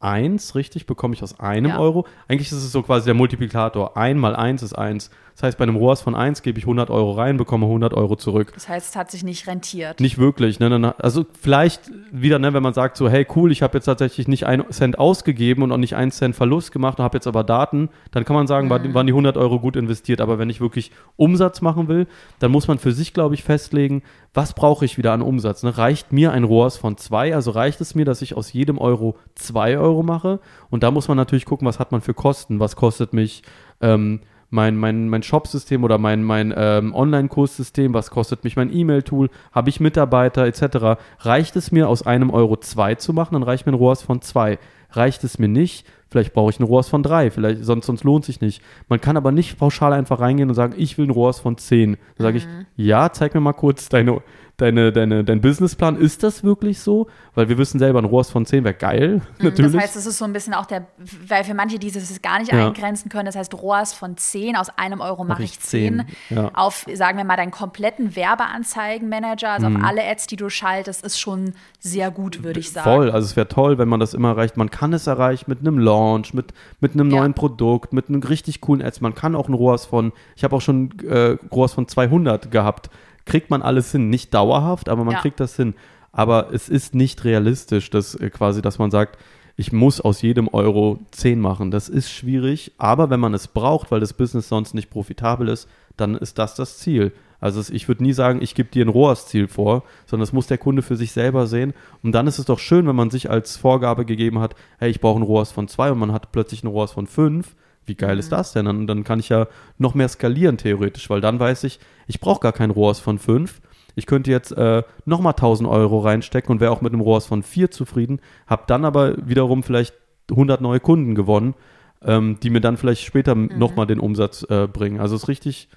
1, richtig, bekomme ich aus einem ja. Euro. Eigentlich ist es so quasi der Multiplikator. 1 mal 1 ist 1. Das heißt, bei einem ROAS von 1 gebe ich 100 Euro rein, bekomme 100 Euro zurück. Das heißt, es hat sich nicht rentiert. Nicht wirklich. Ne, ne, ne. Also vielleicht wieder, ne, wenn man sagt so, hey cool, ich habe jetzt tatsächlich nicht einen Cent ausgegeben und auch nicht einen Cent Verlust gemacht und habe jetzt aber Daten, dann kann man sagen, mhm. waren die 100 Euro gut investiert. Aber wenn ich wirklich Umsatz machen will, dann muss man für sich, glaube ich, festlegen, was brauche ich wieder an Umsatz. Ne? Reicht mir ein ROAS von 2? Also reicht es mir, dass ich aus jedem Euro 2 Euro mache? Und da muss man natürlich gucken, was hat man für Kosten? Was kostet mich... Ähm, mein, mein, mein Shop-System oder mein, mein ähm, Online-Kurssystem, was kostet mich mein E-Mail-Tool, habe ich Mitarbeiter etc. Reicht es mir, aus einem Euro zwei zu machen, dann reicht mir ein ROAS von zwei. Reicht es mir nicht, vielleicht brauche ich ein ROAS von drei, vielleicht, sonst, sonst lohnt sich nicht. Man kann aber nicht pauschal einfach reingehen und sagen, ich will ein ROAS von zehn. Dann sage mhm. ich, ja, zeig mir mal kurz deine, deine, deine, dein Businessplan, ist das wirklich so? Weil wir wissen selber, ein ROAS von 10 wäre geil, mhm, natürlich. Das heißt, das ist so ein bisschen auch der, weil für manche, die das gar nicht ja. eingrenzen können, das heißt, ROAS von 10, aus einem Euro mache ich 10. 10. Ja. Auf, sagen wir mal, deinen kompletten Werbeanzeigenmanager, also mhm. auf alle Ads, die du schaltest, ist schon sehr gut, würde ich sagen. Voll, also es wäre toll, wenn man das immer erreicht. Man kann es erreichen mit einem Launch, mit, mit einem ja. neuen Produkt, mit einem richtig coolen Ads. Man kann auch ein ROAS von, ich habe auch schon äh, ROAS von 200 gehabt kriegt man alles hin. Nicht dauerhaft, aber man ja. kriegt das hin. Aber es ist nicht realistisch, dass äh, quasi, dass man sagt, ich muss aus jedem Euro 10 machen. Das ist schwierig, aber wenn man es braucht, weil das Business sonst nicht profitabel ist, dann ist das das Ziel. Also ich würde nie sagen, ich gebe dir ein ROAS-Ziel vor, sondern das muss der Kunde für sich selber sehen. Und dann ist es doch schön, wenn man sich als Vorgabe gegeben hat, hey, ich brauche ein ROAS von 2 und man hat plötzlich ein ROAS von 5 wie geil mhm. ist das denn? Und dann kann ich ja noch mehr skalieren theoretisch, weil dann weiß ich, ich brauche gar kein ROAS von 5. Ich könnte jetzt äh, nochmal 1000 Euro reinstecken und wäre auch mit einem ROAS von 4 zufrieden, habe dann aber wiederum vielleicht 100 neue Kunden gewonnen, ähm, die mir dann vielleicht später mhm. nochmal den Umsatz äh, bringen. Also es ist richtig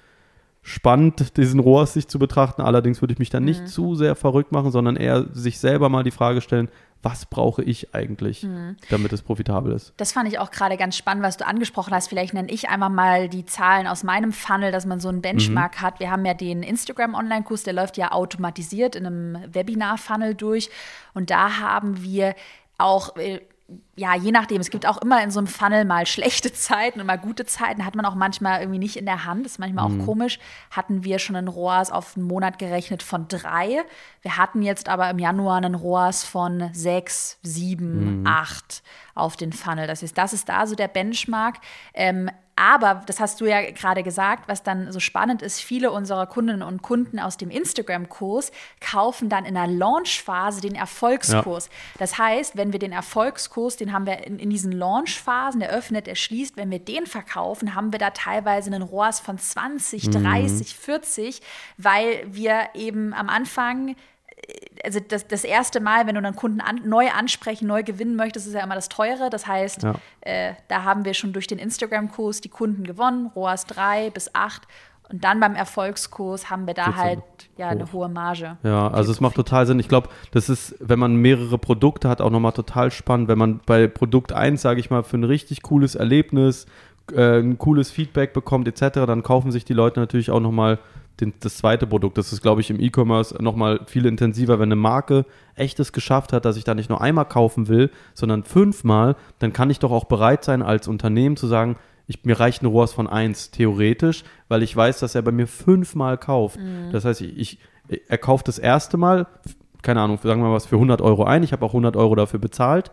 spannend, diesen ROAS sich zu betrachten. Allerdings würde ich mich dann nicht mhm. zu sehr verrückt machen, sondern eher sich selber mal die Frage stellen, was brauche ich eigentlich, mhm. damit es profitabel ist. Das fand ich auch gerade ganz spannend, was du angesprochen hast. Vielleicht nenne ich einmal mal die Zahlen aus meinem Funnel, dass man so einen Benchmark mhm. hat. Wir haben ja den Instagram-Online-Kurs, der läuft ja automatisiert in einem Webinar-Funnel durch. Und da haben wir auch äh, ja, je nachdem, es gibt auch immer in so einem Funnel mal schlechte Zeiten und mal gute Zeiten, hat man auch manchmal irgendwie nicht in der Hand, ist manchmal mhm. auch komisch. Hatten wir schon einen ROAS auf einen Monat gerechnet von drei. Wir hatten jetzt aber im Januar einen ROAS von sechs, sieben, mhm. acht auf den Funnel. Das ist, das ist da so der Benchmark. Ähm, aber, das hast du ja gerade gesagt, was dann so spannend ist, viele unserer Kundinnen und Kunden aus dem Instagram-Kurs kaufen dann in der Launch-Phase den Erfolgskurs. Ja. Das heißt, wenn wir den Erfolgskurs, den haben wir in, in diesen Launch-Phasen, der öffnet, der schließt, wenn wir den verkaufen, haben wir da teilweise einen ROAS von 20, 30, mhm. 40, weil wir eben am Anfang also das, das erste Mal, wenn du einen Kunden an, neu ansprechen, neu gewinnen möchtest, ist ja immer das Teure. Das heißt, ja. äh, da haben wir schon durch den Instagram-Kurs die Kunden gewonnen, ROAS 3 bis 8. Und dann beim Erfolgskurs haben wir da halt ja eine hohe Marge. Ja, also es macht total Sinn. Ich glaube, das ist, wenn man mehrere Produkte hat, auch nochmal total spannend, wenn man bei Produkt 1, sage ich mal, für ein richtig cooles Erlebnis, äh, ein cooles Feedback bekommt etc., dann kaufen sich die Leute natürlich auch nochmal den, das zweite Produkt. Das ist, glaube ich, im E-Commerce nochmal viel intensiver. Wenn eine Marke echtes geschafft hat, dass ich da nicht nur einmal kaufen will, sondern fünfmal, dann kann ich doch auch bereit sein, als Unternehmen zu sagen, ich, mir reicht ein ROAS von eins theoretisch, weil ich weiß, dass er bei mir fünfmal kauft. Mhm. Das heißt, ich, ich, er kauft das erste Mal, keine Ahnung, sagen wir mal was, für 100 Euro ein. Ich habe auch 100 Euro dafür bezahlt.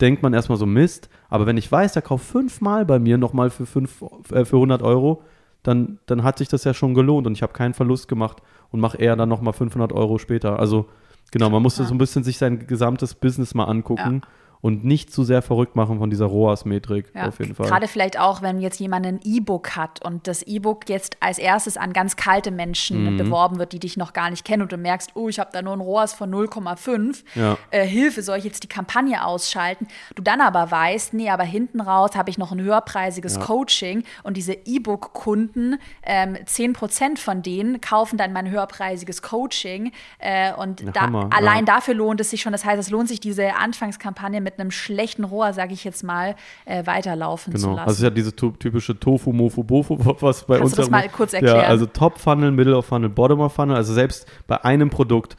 Denkt man erstmal so Mist. Aber wenn ich weiß, er kauft fünfmal bei mir nochmal für, fünf, äh, für 100 Euro, dann, dann hat sich das ja schon gelohnt und ich habe keinen Verlust gemacht und mache eher dann nochmal 500 Euro später. Also genau, man musste ja. so ein bisschen sich sein gesamtes Business mal angucken. Ja und nicht zu sehr verrückt machen von dieser ROAS-Metrik ja, auf jeden Fall. Gerade vielleicht auch, wenn jetzt jemand ein E-Book hat und das E-Book jetzt als erstes an ganz kalte Menschen mhm. beworben wird, die dich noch gar nicht kennen und du merkst, oh, ich habe da nur ein ROAS von 0,5, ja. äh, Hilfe, soll ich jetzt die Kampagne ausschalten? Du dann aber weißt, nee, aber hinten raus habe ich noch ein höherpreisiges ja. Coaching und diese E-Book-Kunden, ähm, 10% von denen kaufen dann mein höherpreisiges Coaching äh, und da, allein dafür lohnt es sich schon. Das heißt, es lohnt sich diese Anfangskampagne mit einem schlechten Rohr, sage ich jetzt mal, äh, weiterlaufen genau. zu lassen. Also ja diese typische Tofu, Mofu, Bofu, was bei Kannst uns du das mal kurz erklären? Ja, also Top Funnel, Middle of Funnel, Bottom of Funnel. Also selbst bei einem Produkt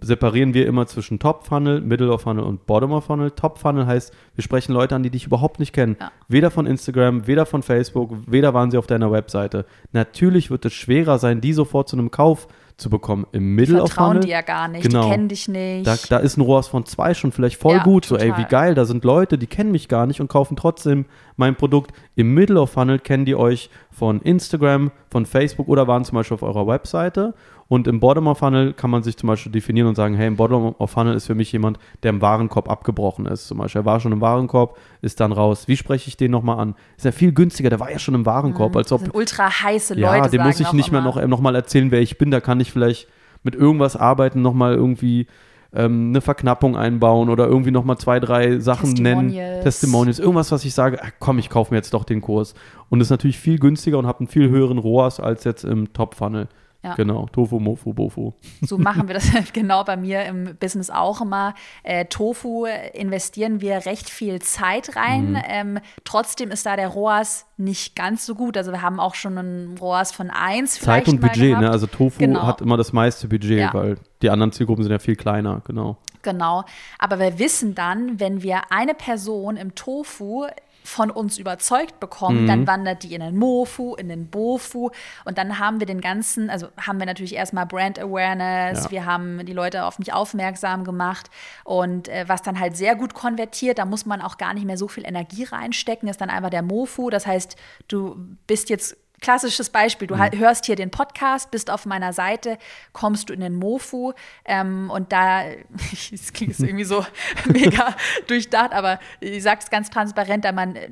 separieren wir immer zwischen Top Funnel, Middle of Funnel und Bottom of Funnel. Top Funnel heißt, wir sprechen Leute an, die dich überhaupt nicht kennen. Ja. Weder von Instagram, weder von Facebook, weder waren sie auf deiner Webseite. Natürlich wird es schwerer sein, die sofort zu einem Kauf zu bekommen. Im Middle vertrauen of Funnel. die ja gar nicht, genau. die kennen dich nicht. Da, da ist ein ROAS von zwei schon vielleicht voll ja, gut. Total. So, ey, wie geil, da sind Leute, die kennen mich gar nicht und kaufen trotzdem mein Produkt. Im Middle of Funnel kennen die euch von Instagram, von Facebook oder waren zum Beispiel auf eurer Webseite und im Bottom of Funnel kann man sich zum Beispiel definieren und sagen, hey, im Bottom of Funnel ist für mich jemand, der im Warenkorb abgebrochen ist. Zum Beispiel, er war schon im Warenkorb, ist dann raus. Wie spreche ich den nochmal an? Ist ja viel günstiger, der war ja schon im Warenkorb. Mhm, als ob, ultra heiße Leute. Ja, dem muss ich nicht mehr noch, noch mal erzählen, wer ich bin. Da kann ich vielleicht mit irgendwas arbeiten, nochmal irgendwie ähm, eine Verknappung einbauen oder irgendwie nochmal zwei, drei Sachen nennen. Testimonials. Irgendwas, was ich sage, ach, komm, ich kaufe mir jetzt doch den Kurs. Und ist natürlich viel günstiger und habe einen viel höheren ROAS als jetzt im Top-Funnel. Ja. Genau, Tofu, Mofu, Bofu. So machen wir das genau bei mir im Business auch immer. Äh, Tofu investieren wir recht viel Zeit rein. Mhm. Ähm, trotzdem ist da der ROAS nicht ganz so gut. Also wir haben auch schon einen ROAS von 1. Zeit und Budget, ne? Also Tofu genau. hat immer das meiste Budget, ja. weil die anderen Zielgruppen sind ja viel kleiner, genau. Genau. Aber wir wissen dann, wenn wir eine Person im Tofu von uns überzeugt bekommen, mhm. dann wandert die in den Mofu, in den Bofu. Und dann haben wir den ganzen, also haben wir natürlich erstmal Brand Awareness, ja. wir haben die Leute auf mich aufmerksam gemacht. Und äh, was dann halt sehr gut konvertiert, da muss man auch gar nicht mehr so viel Energie reinstecken, ist dann einfach der Mofu, das heißt, du bist jetzt klassisches Beispiel. Du mhm. hörst hier den Podcast, bist auf meiner Seite, kommst du in den Mofu ähm, und da, es klingt irgendwie so mega durchdacht, aber ich sage es ganz transparent, da man äh,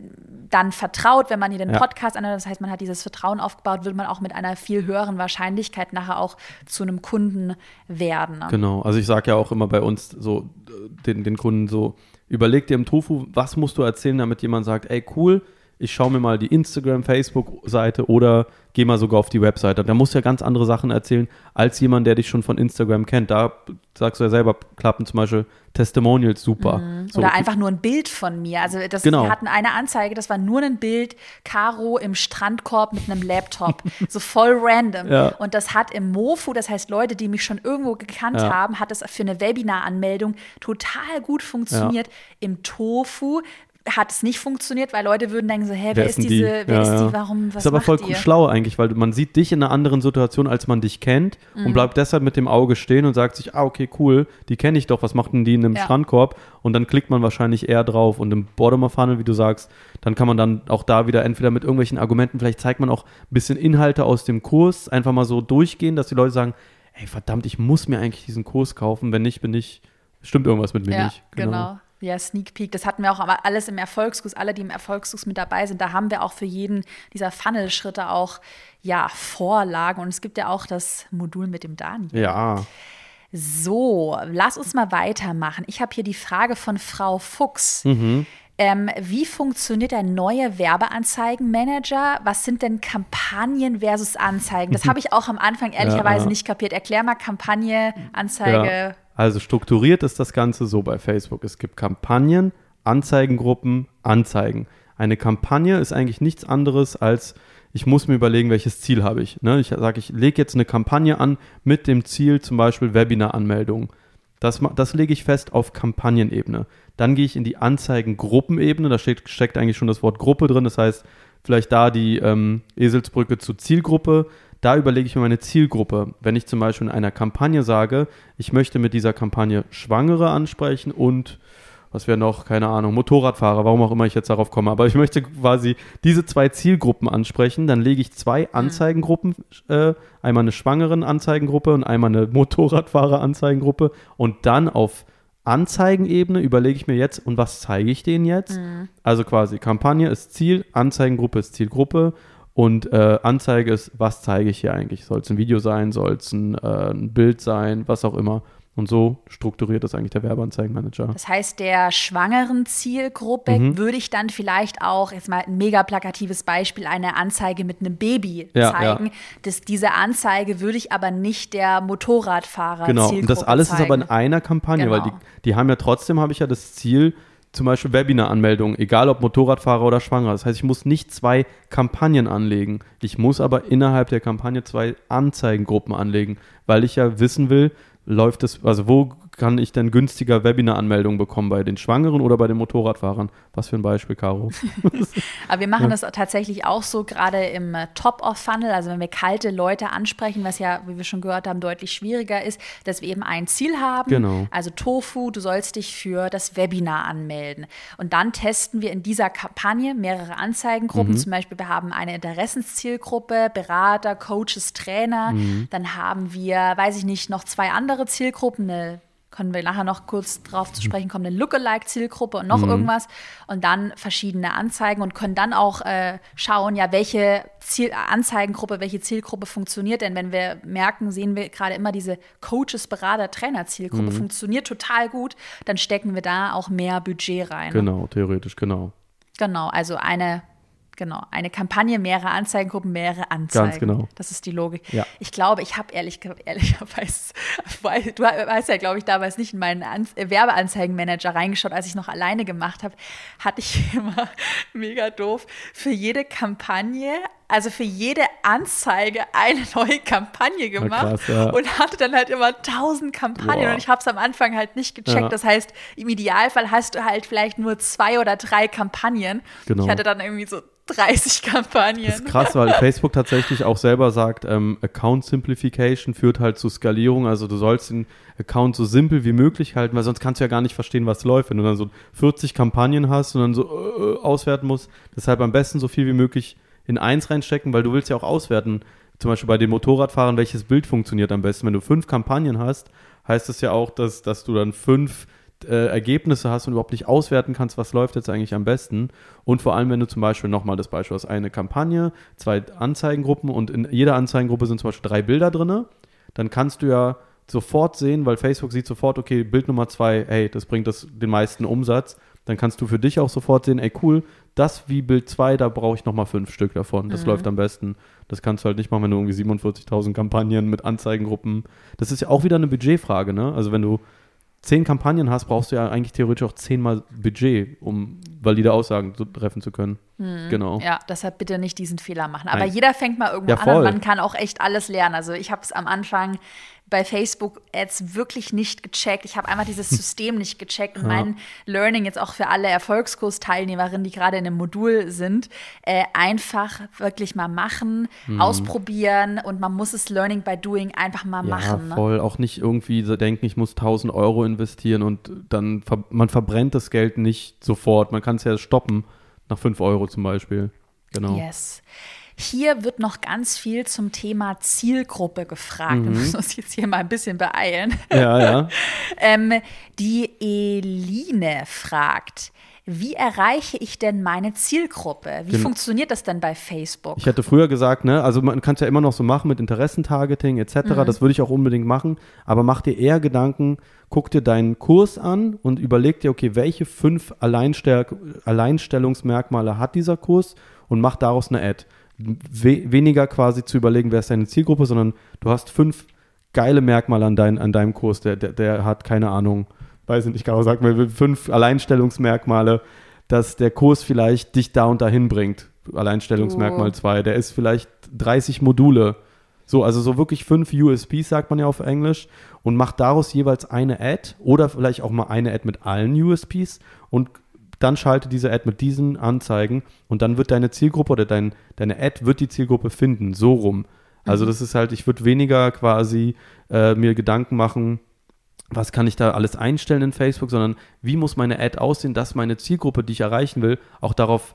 dann vertraut, wenn man hier den ja. Podcast anhört, das heißt, man hat dieses Vertrauen aufgebaut, wird man auch mit einer viel höheren Wahrscheinlichkeit nachher auch zu einem Kunden werden. Ne? Genau, also ich sage ja auch immer bei uns so den, den Kunden so, überleg dir im Tofu, was musst du erzählen, damit jemand sagt, ey cool, ich schaue mir mal die Instagram, Facebook-Seite oder gehe mal sogar auf die Webseite. Da musst du ja ganz andere Sachen erzählen, als jemand, der dich schon von Instagram kennt. Da sagst du ja selber, klappen zum Beispiel Testimonials super. Mhm. So, Oder einfach nur ein Bild von mir. Also das, genau. wir hatten eine Anzeige, das war nur ein Bild, Caro im Strandkorb mit einem Laptop. so voll random. Ja. Und das hat im Mofu, das heißt Leute, die mich schon irgendwo gekannt ja. haben, hat es für eine Webinar-Anmeldung total gut funktioniert. Ja. Im Tofu hat es nicht funktioniert, weil Leute würden denken so, hä, wer, wer ist, diese, die? wer ja, ist die, warum, was Ist aber voll ihr? schlau eigentlich, weil man sieht dich in einer anderen Situation, als man dich kennt mhm. und bleibt deshalb mit dem Auge stehen und sagt sich, ah, okay, cool, die kenne ich doch, was macht denn die in einem ja. Strandkorb? Und dann klickt man wahrscheinlich eher drauf und im Bordermer Funnel, wie du sagst, dann kann man dann auch da wieder entweder mit irgendwelchen Argumenten, vielleicht zeigt man auch ein bisschen Inhalte aus dem Kurs, einfach mal so durchgehen, dass die Leute sagen, ey, verdammt, ich muss mir eigentlich diesen Kurs kaufen, wenn nicht, bin ich, stimmt irgendwas mit mir ja, nicht. genau. genau. Ja, Sneak Peek, das hatten wir auch aber alles im Erfolgskurs, alle, die im Erfolgskurs mit dabei sind, da haben wir auch für jeden dieser Funnel-Schritte auch ja, Vorlagen und es gibt ja auch das Modul mit dem Daniel. Ja. So, lass uns mal weitermachen. Ich habe hier die Frage von Frau Fuchs. Mhm. Ähm, wie funktioniert der neue Werbeanzeigenmanager? Was sind denn Kampagnen versus Anzeigen? Das habe ich auch am Anfang ehrlicherweise ja. nicht kapiert. Erklär mal Kampagne, Anzeige. Ja. Also strukturiert ist das Ganze so bei Facebook. Es gibt Kampagnen, Anzeigengruppen, Anzeigen. Eine Kampagne ist eigentlich nichts anderes als, ich muss mir überlegen, welches Ziel habe ich. Ne? Ich sage, ich lege jetzt eine Kampagne an mit dem Ziel zum Beispiel Webinar-Anmeldung. Das, das lege ich fest auf Kampagnenebene. Dann gehe ich in die Anzeigengruppenebene. Da steht, steckt eigentlich schon das Wort Gruppe drin. Das heißt, vielleicht da die ähm, Eselsbrücke zur Zielgruppe da überlege ich mir meine Zielgruppe. Wenn ich zum Beispiel in einer Kampagne sage, ich möchte mit dieser Kampagne Schwangere ansprechen und was wäre noch, keine Ahnung, Motorradfahrer, warum auch immer ich jetzt darauf komme, aber ich möchte quasi diese zwei Zielgruppen ansprechen, dann lege ich zwei. Anzeigengruppen, äh, einmal eine Schwangeren-Anzeigengruppe und einmal eine Motorradfahrer-Anzeigengruppe und dann auf Anzeigenebene überlege ich mir jetzt, und was zeige ich denen jetzt? Mhm. Also quasi Kampagne ist Ziel, Anzeigengruppe ist Zielgruppe und äh, Anzeige ist, was zeige ich hier eigentlich? Soll es ein Video sein? Soll es ein, äh, ein Bild sein? Was auch immer. Und so strukturiert das eigentlich der Werbeanzeigenmanager. Das heißt, der schwangeren Zielgruppe mhm. würde ich dann vielleicht auch, jetzt mal ein mega plakatives Beispiel, eine Anzeige mit einem Baby ja, zeigen. Ja. Das, diese Anzeige würde ich aber nicht der Motorradfahrer Genau, und das alles zeigen. ist aber in einer Kampagne, genau. weil die, die haben ja trotzdem, habe ich ja das Ziel, zum Beispiel Webinar-Anmeldungen, egal ob Motorradfahrer oder Schwanger. Das heißt, ich muss nicht zwei Kampagnen anlegen. Ich muss aber innerhalb der Kampagne zwei Anzeigengruppen anlegen, weil ich ja wissen will, läuft es, also wo kann ich denn günstiger Webinar-Anmeldungen bekommen? Bei den Schwangeren oder bei den Motorradfahrern? Was für ein Beispiel, Caro. Aber wir machen ja. das tatsächlich auch so, gerade im äh, Top-of-Funnel, also wenn wir kalte Leute ansprechen, was ja, wie wir schon gehört haben, deutlich schwieriger ist, dass wir eben ein Ziel haben. Genau. Also Tofu, du sollst dich für das Webinar anmelden. Und dann testen wir in dieser Kampagne mehrere Anzeigengruppen. Mhm. Zum Beispiel, wir haben eine Interessenszielgruppe, Berater, Coaches, Trainer. Mhm. Dann haben wir, weiß ich nicht, noch zwei andere Zielgruppen, eine können wir nachher noch kurz drauf zu sprechen kommen, eine Lookalike-Zielgruppe und noch mhm. irgendwas und dann verschiedene Anzeigen und können dann auch äh, schauen, ja, welche Ziel Anzeigengruppe, welche Zielgruppe funktioniert. Denn wenn wir merken, sehen wir gerade immer diese Coaches, Berater, Trainer-Zielgruppe mhm. funktioniert total gut, dann stecken wir da auch mehr Budget rein. Genau, theoretisch, genau. Genau, also eine Genau, eine Kampagne, mehrere Anzeigengruppen, mehrere Anzeigen. Ganz genau. Das ist die Logik. Ja. Ich glaube, ich habe ehrlich, ehrlicherweise, du weißt ja, glaube ich, damals nicht in meinen An Werbeanzeigenmanager reingeschaut, als ich noch alleine gemacht habe, hatte ich immer mega doof für jede Kampagne also für jede Anzeige eine neue Kampagne gemacht krass, ja. und hatte dann halt immer tausend Kampagnen Boah. und ich habe es am Anfang halt nicht gecheckt. Ja. Das heißt, im Idealfall hast du halt vielleicht nur zwei oder drei Kampagnen. Genau. Ich hatte dann irgendwie so 30 Kampagnen. Das ist krass, weil Facebook tatsächlich auch selber sagt, ähm, Account Simplification führt halt zu Skalierung. Also du sollst den Account so simpel wie möglich halten, weil sonst kannst du ja gar nicht verstehen, was läuft. Wenn du dann so 40 Kampagnen hast und dann so äh, auswerten musst, deshalb am besten so viel wie möglich in eins reinstecken, weil du willst ja auch auswerten. Zum Beispiel bei den Motorradfahrern, welches Bild funktioniert am besten. Wenn du fünf Kampagnen hast, heißt das ja auch, dass, dass du dann fünf äh, Ergebnisse hast und überhaupt nicht auswerten kannst, was läuft jetzt eigentlich am besten. Und vor allem, wenn du zum Beispiel nochmal das Beispiel hast, eine Kampagne, zwei Anzeigengruppen und in jeder Anzeigengruppe sind zum Beispiel drei Bilder drin, dann kannst du ja sofort sehen, weil Facebook sieht sofort, okay, Bild Nummer zwei, hey, das bringt das, den meisten Umsatz. Dann kannst du für dich auch sofort sehen, ey cool, das wie Bild 2, da brauche ich nochmal fünf Stück davon. Das mhm. läuft am besten. Das kannst du halt nicht machen, wenn du irgendwie 47.000 Kampagnen mit Anzeigengruppen. Das ist ja auch wieder eine Budgetfrage, ne? Also wenn du zehn Kampagnen hast, brauchst du ja eigentlich theoretisch auch zehnmal Budget, um valide Aussagen treffen zu können. Mhm. Genau. Ja, deshalb bitte nicht diesen Fehler machen. Aber Nein. jeder fängt mal irgendwo ja, an und man kann auch echt alles lernen. Also ich habe es am Anfang bei Facebook Ads wirklich nicht gecheckt. Ich habe einfach dieses System nicht gecheckt. Und ja. mein Learning jetzt auch für alle Erfolgskurs-Teilnehmerinnen, die gerade in einem Modul sind, äh, einfach wirklich mal machen, mhm. ausprobieren und man muss es Learning by Doing einfach mal ja, machen. Ne? voll. Auch nicht irgendwie so denken, ich muss 1000 Euro investieren und dann ver man verbrennt das Geld nicht sofort. Man kann es ja stoppen nach 5 Euro zum Beispiel. Genau. Yes. Hier wird noch ganz viel zum Thema Zielgruppe gefragt. Mhm. Wir müssen uns jetzt hier mal ein bisschen beeilen. Ja, ja. ähm, die Eline fragt, wie erreiche ich denn meine Zielgruppe? Wie Gen funktioniert das denn bei Facebook? Ich hätte früher gesagt, ne, also man kann es ja immer noch so machen mit Interessentargeting etc. Mhm. Das würde ich auch unbedingt machen. Aber mach dir eher Gedanken, guck dir deinen Kurs an und überleg dir, okay, welche fünf Alleinstell Alleinstellungsmerkmale hat dieser Kurs und mach daraus eine Ad we weniger quasi zu überlegen, wer ist deine Zielgruppe, sondern du hast fünf geile Merkmale an, dein, an deinem Kurs. Der, der, der hat keine Ahnung, weiß nicht, ich kann auch sagen, fünf Alleinstellungsmerkmale, dass der Kurs vielleicht dich da und dahin bringt. Alleinstellungsmerkmal 2. Der ist vielleicht 30 Module. So, also so wirklich fünf USPs, sagt man ja auf Englisch, und macht daraus jeweils eine Ad oder vielleicht auch mal eine Ad mit allen USPs und dann schalte diese Ad mit diesen Anzeigen und dann wird deine Zielgruppe oder dein, deine Ad wird die Zielgruppe finden, so rum. Also mhm. das ist halt, ich würde weniger quasi äh, mir Gedanken machen, was kann ich da alles einstellen in Facebook, sondern wie muss meine Ad aussehen, dass meine Zielgruppe, die ich erreichen will, auch darauf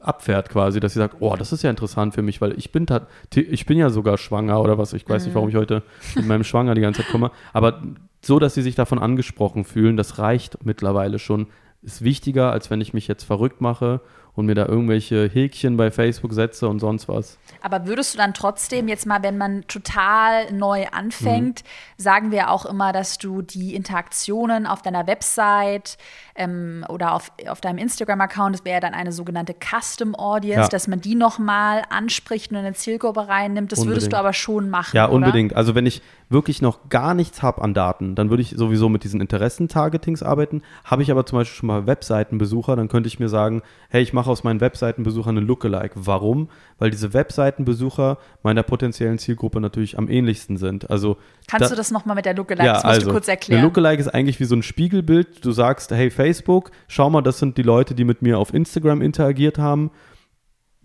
abfährt quasi, dass sie sagt, oh, das ist ja interessant für mich, weil ich bin ich bin ja sogar schwanger oder was, ich weiß nicht, warum ich heute mit meinem Schwanger die ganze Zeit komme, aber so, dass sie sich davon angesprochen fühlen, das reicht mittlerweile schon ist wichtiger, als wenn ich mich jetzt verrückt mache und mir da irgendwelche Häkchen bei Facebook setze und sonst was. Aber würdest du dann trotzdem jetzt mal, wenn man total neu anfängt, mhm. sagen wir auch immer, dass du die Interaktionen auf deiner Website ähm, oder auf, auf deinem Instagram-Account, das wäre ja dann eine sogenannte Custom Audience, ja. dass man die nochmal anspricht und in eine Zielgruppe reinnimmt. Das unbedingt. würdest du aber schon machen. Ja, unbedingt. Also wenn ich wirklich noch gar nichts habe an Daten, dann würde ich sowieso mit diesen Interessentargetings arbeiten. Habe ich aber zum Beispiel schon mal Webseitenbesucher, dann könnte ich mir sagen, hey, ich mache aus meinen Webseitenbesuchern eine Lookalike. Warum? Weil diese Webseitenbesucher meiner potenziellen Zielgruppe natürlich am ähnlichsten sind. Also Kannst da, du das nochmal mit der Lookalike, ja, das musst also, du kurz erklären. Eine Lookalike ist eigentlich wie so ein Spiegelbild. Du sagst, hey Facebook, schau mal, das sind die Leute, die mit mir auf Instagram interagiert haben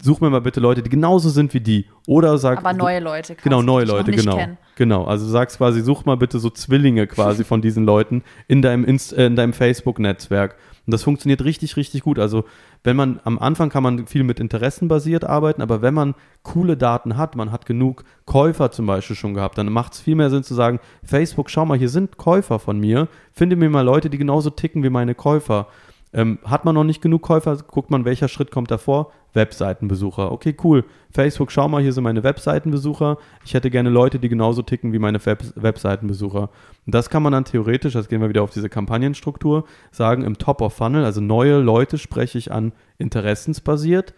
such mir mal bitte Leute, die genauso sind wie die. Oder sag. Aber neue Leute. Quasi, genau, neue Leute, genau. Kenn. Genau. Also sagst quasi, such mal bitte so Zwillinge quasi von diesen Leuten in deinem, Inst äh, in deinem Facebook-Netzwerk. Und das funktioniert richtig, richtig gut. Also wenn man am Anfang kann man viel mit Interessen basiert arbeiten, aber wenn man coole Daten hat, man hat genug Käufer zum Beispiel schon gehabt, dann macht es viel mehr Sinn zu sagen, Facebook, schau mal, hier sind Käufer von mir, finde mir mal Leute, die genauso ticken wie meine Käufer. Ähm, hat man noch nicht genug Käufer, guckt man, welcher Schritt kommt davor? Webseitenbesucher. Okay, cool. Facebook, schau mal, hier sind meine Webseitenbesucher. Ich hätte gerne Leute, die genauso ticken wie meine Web Webseitenbesucher. Und das kann man dann theoretisch, das gehen wir wieder auf diese Kampagnenstruktur, sagen, im Top of Funnel, also neue Leute spreche ich an interessensbasiert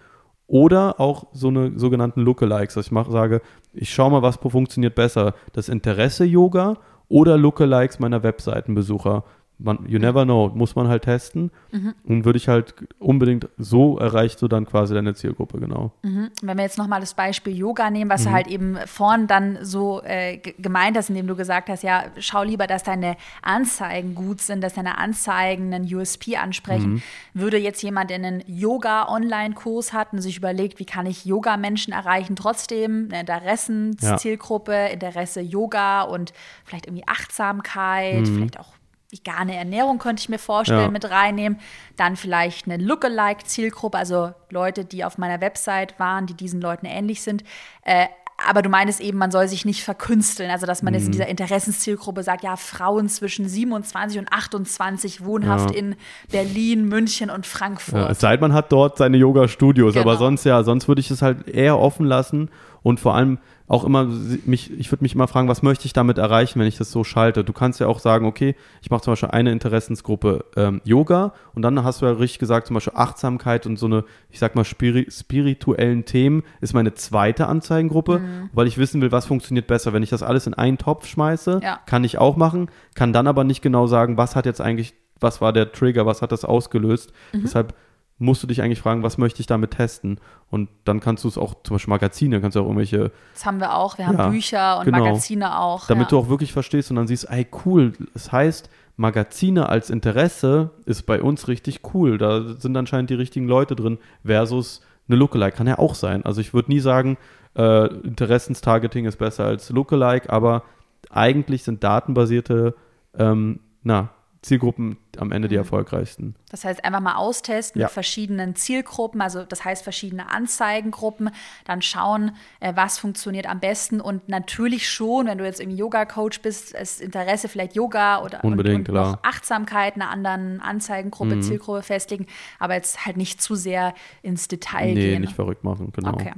oder auch so eine sogenannten Lookalikes. Also ich mach, sage, ich schaue mal, was funktioniert besser. Das Interesse Yoga oder Lookalikes meiner Webseitenbesucher man, you never know, muss man halt testen. Mhm. Und würde ich halt unbedingt, so erreichst du dann quasi deine Zielgruppe, genau. Mhm. Wenn wir jetzt nochmal das Beispiel Yoga nehmen, was mhm. du halt eben vorn dann so äh, gemeint hast, indem du gesagt hast, ja, schau lieber, dass deine Anzeigen gut sind, dass deine Anzeigen einen USP ansprechen. Mhm. Würde jetzt jemand, der einen Yoga-Online-Kurs hat und sich überlegt, wie kann ich Yoga-Menschen erreichen, trotzdem eine Interessenszielgruppe, ja. Interesse Yoga und vielleicht irgendwie Achtsamkeit, mhm. vielleicht auch vegane Ernährung könnte ich mir vorstellen, ja. mit reinnehmen. Dann vielleicht eine Lookalike-Zielgruppe, also Leute, die auf meiner Website waren, die diesen Leuten ähnlich sind. Äh, aber du meinst eben, man soll sich nicht verkünsteln. Also, dass man mhm. jetzt in mhm. dieser Interessenszielgruppe sagt, ja, Frauen zwischen 27 und 28 wohnhaft ja. in Berlin, München und Frankfurt. Ja, es sei denn, man hat dort seine Yoga-Studios. Genau. Aber sonst, ja, sonst würde ich es halt eher offen lassen Und vor allem auch immer, mich, ich würde mich immer fragen, was möchte ich damit erreichen, wenn ich das so schalte? Du kannst ja auch sagen, okay, ich mache zum Beispiel eine Interessensgruppe ähm, Yoga und dann hast du ja richtig gesagt, zum Beispiel Achtsamkeit und so eine, ich sag mal, spiri spirituellen Themen ist meine zweite Anzeigengruppe, mhm. weil ich wissen will, was funktioniert besser. Wenn ich das alles in einen Topf schmeiße, ja. kann ich auch machen, kann dann aber nicht genau sagen, was hat jetzt eigentlich, was war der Trigger, was hat das ausgelöst. Mhm. Deshalb musst du dich eigentlich fragen, was möchte ich damit testen? Und dann kannst du es auch, zum Beispiel Magazine, kannst du auch irgendwelche. Das haben wir auch, wir haben ja, Bücher und genau, Magazine auch. Damit ja. du auch wirklich verstehst und dann siehst, ey, cool, das heißt, Magazine als Interesse ist bei uns richtig cool. Da sind anscheinend die richtigen Leute drin, versus eine Lookalike. Kann ja auch sein. Also ich würde nie sagen, äh, Interessenstargeting ist besser als Lookalike, aber eigentlich sind datenbasierte ähm, na, Zielgruppen am Ende die mhm. erfolgreichsten. Das heißt, einfach mal austesten ja. mit verschiedenen Zielgruppen, also das heißt verschiedene Anzeigengruppen, dann schauen, äh, was funktioniert am besten und natürlich schon, wenn du jetzt im Yoga-Coach bist, das Interesse vielleicht Yoga oder Unbedingt, und, und noch Achtsamkeit einer anderen Anzeigengruppe, mhm. Zielgruppe festlegen, aber jetzt halt nicht zu sehr ins Detail nee, gehen. Nee, nicht verrückt machen, genau. Okay.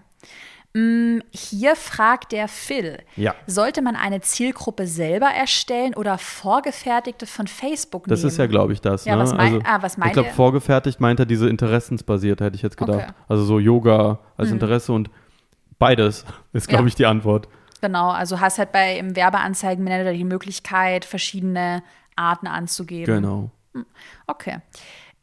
Mm, hier fragt der Phil, ja. sollte man eine Zielgruppe selber erstellen oder vorgefertigte von Facebook nehmen? Das ist ja, glaube ich, das. Ja, ne? was, mein, also, ah, was meint Ich glaube, vorgefertigt meint er diese interessensbasierte, hätte ich jetzt gedacht. Okay. Also so Yoga als mhm. Interesse und beides ist, glaube ja. ich, die Antwort. Genau, also hast halt bei im Werbeanzeigenmanager die Möglichkeit, verschiedene Arten anzugeben. Genau. Hm, okay.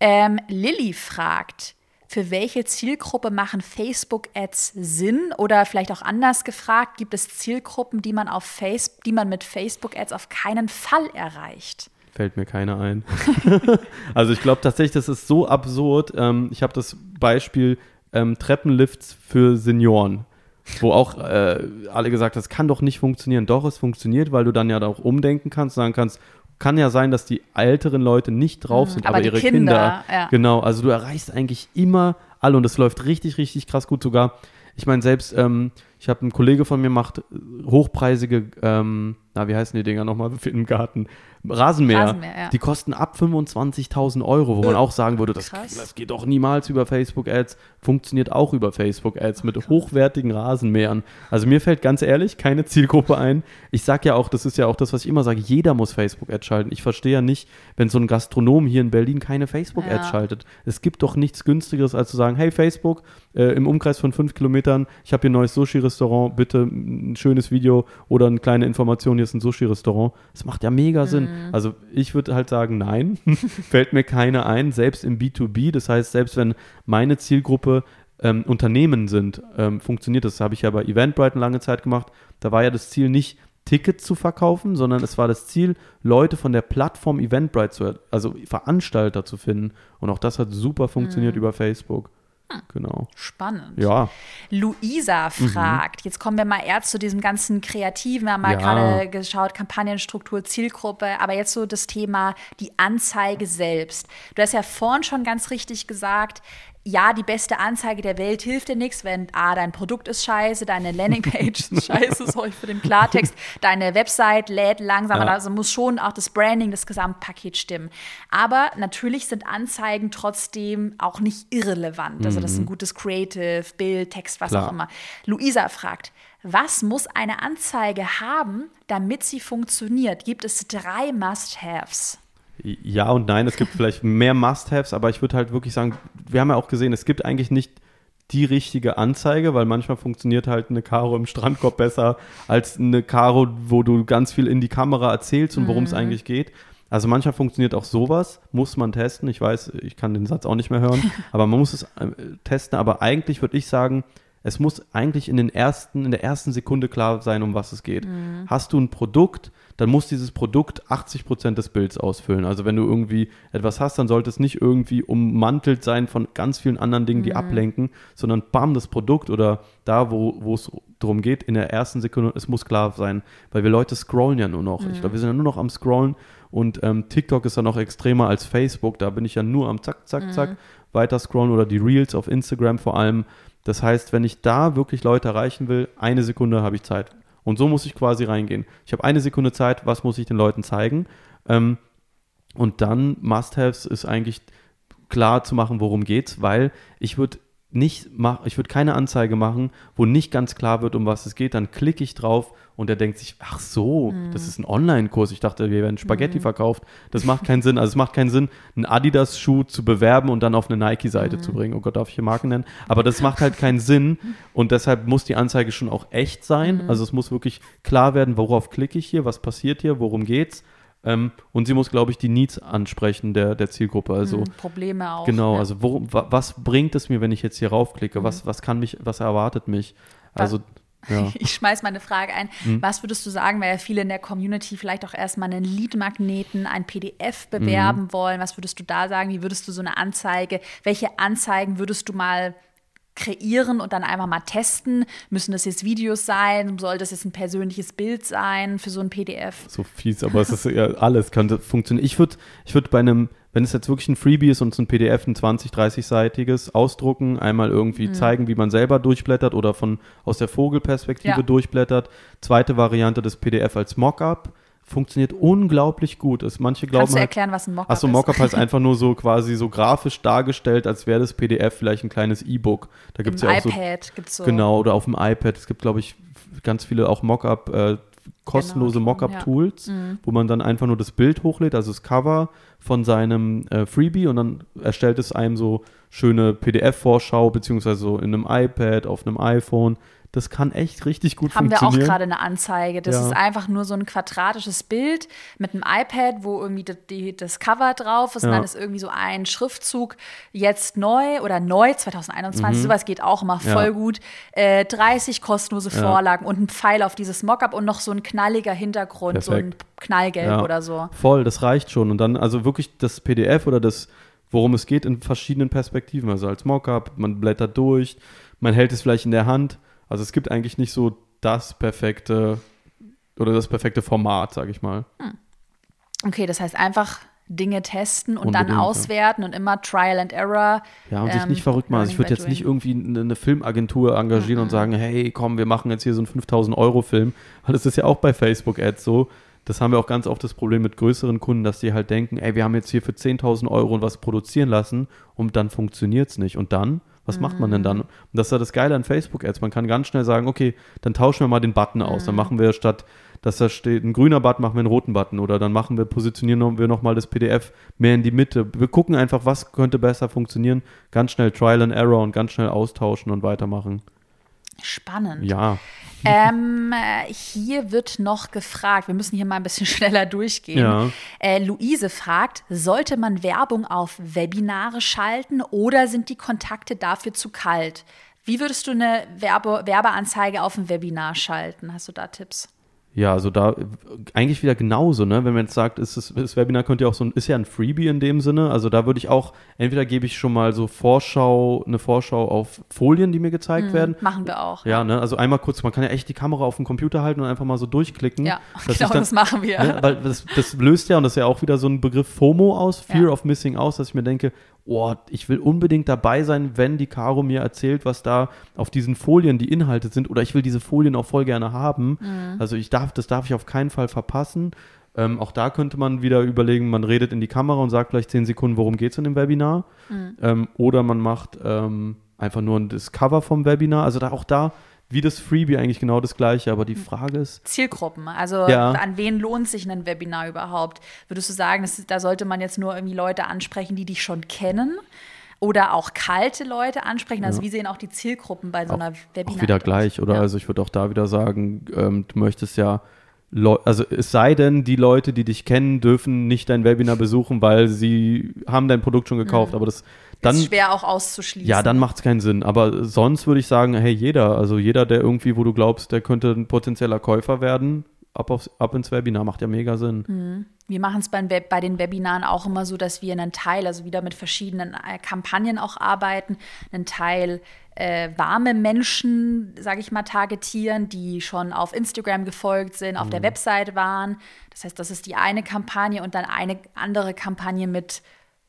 Ähm, Lilly fragt, für welche Zielgruppe machen Facebook-Ads Sinn? Oder vielleicht auch anders gefragt, gibt es Zielgruppen, die man, auf Face die man mit Facebook-Ads auf keinen Fall erreicht? Fällt mir keine ein. also ich glaube tatsächlich, das ist so absurd. Ähm, ich habe das Beispiel ähm, Treppenlifts für Senioren wo auch äh, alle gesagt haben, das kann doch nicht funktionieren. Doch, es funktioniert, weil du dann ja auch umdenken kannst, sagen kannst, kann ja sein, dass die älteren Leute nicht drauf mhm. sind, aber, aber ihre Kinder. Kinder ja. Genau, also du erreichst eigentlich immer alle und es läuft richtig, richtig krass gut sogar. Ich meine, selbst, ähm, ich habe einen Kollege von mir macht hochpreisige, ähm, na, wie heißen die Dinger nochmal im Garten? Rasenmäher. Rasenmäher ja. Die kosten ab 25.000 Euro, wo man auch sagen würde, das, das geht doch niemals über Facebook-Ads. Funktioniert auch über Facebook-Ads mit hochwertigen Rasenmähern. Also mir fällt ganz ehrlich keine Zielgruppe ein. Ich sage ja auch, das ist ja auch das, was ich immer sage, jeder muss Facebook-Ads schalten. Ich verstehe ja nicht, wenn so ein Gastronom hier in Berlin keine Facebook-Ads ja. schaltet. Es gibt doch nichts günstigeres, als zu sagen, hey Facebook, äh, im Umkreis von fünf Kilometern, ich habe hier ein neues Sushi-Restaurant, bitte ein schönes Video oder eine kleine Information, hier ist ein Sushi-Restaurant. Das macht ja mega Sinn. Mhm. Also ich würde halt sagen, nein, fällt mir keine ein, selbst im B2B. Das heißt, selbst wenn meine Zielgruppe ähm, Unternehmen sind, ähm, funktioniert das. Das habe ich ja bei Eventbrite eine lange Zeit gemacht. Da war ja das Ziel nicht, Tickets zu verkaufen, sondern es war das Ziel, Leute von der Plattform Eventbrite zu, also Veranstalter zu finden. Und auch das hat super funktioniert mhm. über Facebook. Genau. Spannend. Ja. Luisa mhm. fragt, mhm. jetzt kommen wir mal eher zu diesem ganzen Kreativen. Wir haben mal ja. gerade geschaut, Kampagnenstruktur, Zielgruppe, aber jetzt so das Thema die Anzeige selbst. Du hast ja vorhin schon ganz richtig gesagt, ja, die beste Anzeige der Welt hilft dir nichts, wenn A, dein Produkt ist scheiße, deine Landingpage ist scheiße, sorry für den Klartext, deine Website lädt langsam, ja. also muss schon auch das Branding, das Gesamtpaket stimmen. Aber natürlich sind Anzeigen trotzdem auch nicht irrelevant. Also das ist ein mhm. gutes Creative, Bild, Text, was Klar. auch immer. Luisa fragt, was muss eine Anzeige haben, damit sie funktioniert? Gibt es drei Must-Haves? Ja und nein, es gibt vielleicht mehr Must-Haves, aber ich würde halt wirklich sagen, wir haben ja auch gesehen, es gibt eigentlich nicht die richtige Anzeige, weil manchmal funktioniert halt eine Karo im Strandkorb besser als eine Karo, wo du ganz viel in die Kamera erzählst und worum es mhm. eigentlich geht. Also manchmal funktioniert auch sowas, muss man testen. Ich weiß, ich kann den Satz auch nicht mehr hören, aber man muss es äh, testen. Aber eigentlich würde ich sagen, es muss eigentlich in den ersten, in der ersten Sekunde klar sein, um was es geht. Mhm. Hast du ein Produkt, dann muss dieses Produkt 80 Prozent des Bilds ausfüllen. Also wenn du irgendwie etwas hast, dann sollte es nicht irgendwie ummantelt sein von ganz vielen anderen Dingen, die mhm. ablenken, sondern bam, das Produkt oder da, wo, es darum geht, in der ersten Sekunde, es muss klar sein, weil wir Leute scrollen ja nur noch. Mhm. Ich glaube, wir sind ja nur noch am Scrollen und ähm, TikTok ist ja noch extremer als Facebook. Da bin ich ja nur am Zack, Zack, mhm. Zack weiter scrollen oder die Reels auf Instagram vor allem. Das heißt, wenn ich da wirklich Leute erreichen will, eine Sekunde habe ich Zeit. Und so muss ich quasi reingehen. Ich habe eine Sekunde Zeit, was muss ich den Leuten zeigen? Ähm, und dann Must-Haves ist eigentlich klar zu machen, worum geht's, weil ich würde nicht mach, ich würde keine Anzeige machen, wo nicht ganz klar wird, um was es geht, dann klicke ich drauf und er denkt sich, ach so, mhm. das ist ein Online-Kurs. Ich dachte, wir werden Spaghetti mhm. verkauft. Das macht keinen Sinn. Also es macht keinen Sinn, einen Adidas-Schuh zu bewerben und dann auf eine Nike-Seite mhm. zu bringen. Oh Gott, darf ich hier Marken nennen? Aber das macht halt keinen Sinn und deshalb muss die Anzeige schon auch echt sein. Mhm. Also es muss wirklich klar werden, worauf klicke ich hier, was passiert hier, worum geht's. Ähm, und sie muss, glaube ich, die Needs ansprechen der, der Zielgruppe. Also mhm, Probleme auch. Genau, ja. also worum, was bringt es mir, wenn ich jetzt hier raufklicke? Mhm. Was, was kann mich, was erwartet mich? Also ja. Ich schmeiß mal eine Frage ein. Mhm. Was würdest du sagen, weil ja viele in der Community vielleicht auch erstmal einen Lead-Magneten, ein PDF bewerben mhm. wollen? Was würdest du da sagen? Wie würdest du so eine Anzeige? Welche Anzeigen würdest du mal kreieren und dann einfach mal testen? Müssen das jetzt Videos sein? Soll das jetzt ein persönliches Bild sein für so ein PDF? So fies, aber es ist ja alles könnte funktionieren. Ich würde ich würd bei einem, wenn es jetzt wirklich ein Freebie ist und so ein PDF, ein 20, 30-seitiges, ausdrucken, einmal irgendwie mhm. zeigen, wie man selber durchblättert oder von aus der Vogelperspektive ja. durchblättert. Zweite Variante das PDF als Mockup funktioniert unglaublich gut. Es, manche glauben Kannst du halt erklären, halt, was ein Mockup ist? Achso, Mockup heißt einfach nur so quasi so grafisch dargestellt, als wäre das PDF vielleicht ein kleines E-Book. Da gibt's Im ja auch iPad so, gibt's so. Genau, oder auf dem iPad. Es gibt, glaube ich, ganz viele auch Mockup, äh, kostenlose genau, Mockup-Tools, ja. mhm. wo man dann einfach nur das Bild hochlädt, also das Cover von seinem äh, Freebie und dann erstellt es einem so schöne PDF-Vorschau, beziehungsweise so in einem iPad, auf einem iPhone das kann echt richtig gut Haben funktionieren. Haben wir auch gerade eine Anzeige. Das ja. ist einfach nur so ein quadratisches Bild mit einem iPad, wo irgendwie die, die, das Cover drauf ist ja. und dann ist irgendwie so ein Schriftzug jetzt neu oder neu 2021. Mhm. Sowas geht auch immer voll ja. gut. Äh, 30 kostenlose Vorlagen und ein Pfeil auf dieses Mockup und noch so ein knalliger Hintergrund, Perfekt. so ein Knallgelb oder so. Voll, das reicht schon. Und dann also wirklich das PDF oder das worum es geht in verschiedenen Perspektiven. Also als Mockup, man blättert durch, man hält es vielleicht in der Hand also es gibt eigentlich nicht so das perfekte oder das perfekte Format, sage ich mal. Hm. Okay, das heißt einfach Dinge testen und Unbedingt, dann auswerten ja. und immer Trial and Error. Ja, und ähm, sich nicht verrückt machen. Also ich würde jetzt nicht irgendwie eine, eine Filmagentur engagieren mhm. und sagen, hey, komm, wir machen jetzt hier so einen 5000 Euro Film, weil das ist ja auch bei Facebook Ads so. Das haben wir auch ganz oft das Problem mit größeren Kunden, dass die halt denken, ey, wir haben jetzt hier für 10.000 Euro was produzieren lassen und dann funktioniert es nicht. Und dann was macht man denn dann? Mhm. Und das ist ja das Geile an Facebook-Ads. Man kann ganz schnell sagen, okay, dann tauschen wir mal den Button aus. Mhm. Dann machen wir statt, dass da steht ein grüner Button, machen wir einen roten Button. Oder dann machen wir, positionieren wir nochmal das PDF mehr in die Mitte. Wir gucken einfach, was könnte besser funktionieren. Ganz schnell Trial and Error und ganz schnell austauschen und weitermachen. Spannend. Ja. Ähm, hier wird noch gefragt, wir müssen hier mal ein bisschen schneller durchgehen. Ja. Äh, Luise fragt, sollte man Werbung auf Webinare schalten oder sind die Kontakte dafür zu kalt? Wie würdest du eine Werbe Werbeanzeige auf ein Webinar schalten? Hast du da Tipps? Ja, also da eigentlich wieder genauso, ne? Wenn man jetzt sagt, ist das, das Webinar könnte ja auch so ein, ist ja ein Freebie in dem Sinne. Also da würde ich auch, entweder gebe ich schon mal so Vorschau, eine Vorschau auf Folien, die mir gezeigt mhm, werden. Machen wir auch. Ja, ne? Also einmal kurz, man kann ja echt die Kamera auf dem Computer halten und einfach mal so durchklicken. Ja, genau, dann, das machen wir. Ne? Weil das, das löst ja, und das ist ja auch wieder so ein Begriff FOMO aus, Fear ja. of Missing Out, dass ich mir denke, oh, ich will unbedingt dabei sein, wenn die Caro mir erzählt, was da auf diesen Folien die Inhalte sind. Oder ich will diese Folien auch voll gerne haben. Mhm. Also ich darf, das darf ich auf keinen Fall verpassen. Ähm, auch da könnte man wieder überlegen, man redet in die Kamera und sagt vielleicht zehn Sekunden, worum geht es in dem Webinar. Mhm. Ähm, oder man macht ähm, einfach nur ein Discover vom Webinar. Also da, auch da wie das Freebie eigentlich genau das gleiche, aber die hm. Frage ist. Zielgruppen, also ja. an wen lohnt sich ein Webinar überhaupt? Würdest du sagen, das, da sollte man jetzt nur irgendwie Leute ansprechen, die dich schon kennen? Oder auch kalte Leute ansprechen? Also, ja. wie sehen auch die Zielgruppen bei so einer Webinar? Auch wieder gleich, oder? Ja. Also, ich würde auch da wieder sagen, ähm, du möchtest ja also es sei denn, die Leute, die dich kennen, dürfen nicht dein Webinar besuchen, weil sie haben dein Produkt schon gekauft. Mhm. Aber das dann ist schwer auch auszuschließen. Ja, dann macht es keinen Sinn. Aber sonst würde ich sagen, hey, jeder, also jeder, der irgendwie, wo du glaubst, der könnte ein potenzieller Käufer werden, ab, aufs, ab ins Webinar, macht ja mega Sinn. Mhm. Wir machen es bei, bei den Webinaren auch immer so, dass wir einen Teil, also wieder mit verschiedenen äh, Kampagnen auch arbeiten, einen Teil äh, warme Menschen, sage ich mal, targetieren, die schon auf Instagram gefolgt sind, auf mhm. der Website waren. Das heißt, das ist die eine Kampagne und dann eine andere Kampagne mit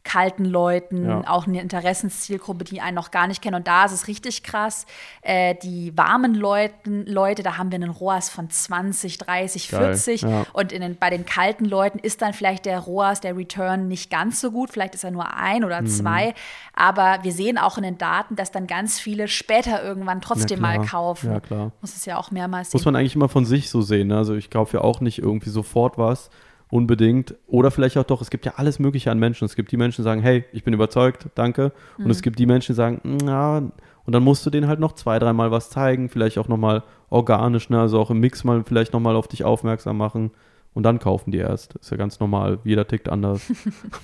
kalten Leuten, ja. auch eine Interessenszielgruppe, die einen noch gar nicht kennen. Und da ist es richtig krass. Äh, die warmen Leuten, Leute, da haben wir einen ROAS von 20, 30, Geil. 40. Ja. Und in den, bei den kalten Leuten ist dann vielleicht der ROAS, der Return nicht ganz so gut. Vielleicht ist er nur ein oder mhm. zwei. Aber wir sehen auch in den Daten, dass dann ganz viele später irgendwann trotzdem ja, mal kaufen. Ja, klar. Muss es ja auch mehrmals sehen. Muss man eigentlich immer von sich so sehen. Ne? Also ich kaufe ja auch nicht irgendwie sofort was unbedingt. Oder vielleicht auch doch, es gibt ja alles Mögliche an Menschen. Es gibt die Menschen, die sagen, hey, ich bin überzeugt, danke. Und es mhm. gibt die Menschen, die sagen, na, und dann musst du denen halt noch zwei, dreimal was zeigen, vielleicht auch nochmal organisch, ne? also auch im Mix mal vielleicht nochmal auf dich aufmerksam machen und dann kaufen die erst. Ist ja ganz normal, jeder tickt anders.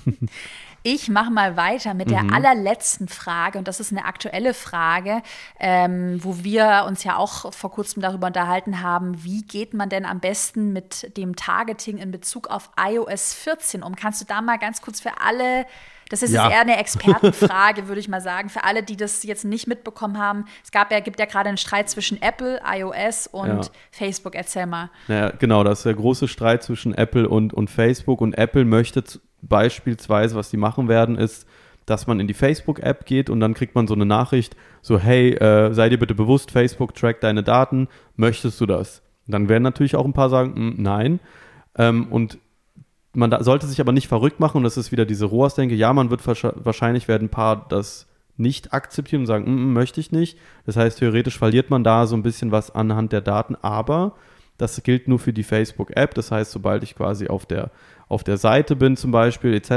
Ich mache mal weiter mit der mhm. allerletzten Frage und das ist eine aktuelle Frage, ähm, wo wir uns ja auch vor kurzem darüber unterhalten haben, wie geht man denn am besten mit dem Targeting in Bezug auf iOS 14 um? Kannst du da mal ganz kurz für alle das ist ja. eher eine Expertenfrage, würde ich mal sagen. Für alle, die das jetzt nicht mitbekommen haben. Es gab ja, gibt ja gerade einen Streit zwischen Apple, iOS und ja. Facebook. Erzähl mal. Ja, genau, das ist der große Streit zwischen Apple und, und Facebook. Und Apple möchte beispielsweise, was die machen werden, ist, dass man in die Facebook-App geht und dann kriegt man so eine Nachricht, so hey, äh, sei dir bitte bewusst, Facebook trackt deine Daten, möchtest du das? dann werden natürlich auch ein paar sagen, hm, nein. Ähm, und man da, sollte sich aber nicht verrückt machen und das ist wieder diese ROAS-Denke, ja, man wird wahrscheinlich werden ein paar das nicht akzeptieren und sagen, mm, mm, möchte ich nicht. Das heißt, theoretisch verliert man da so ein bisschen was anhand der Daten, aber das gilt nur für die Facebook-App. Das heißt, sobald ich quasi auf der, auf der Seite bin zum Beispiel etc.,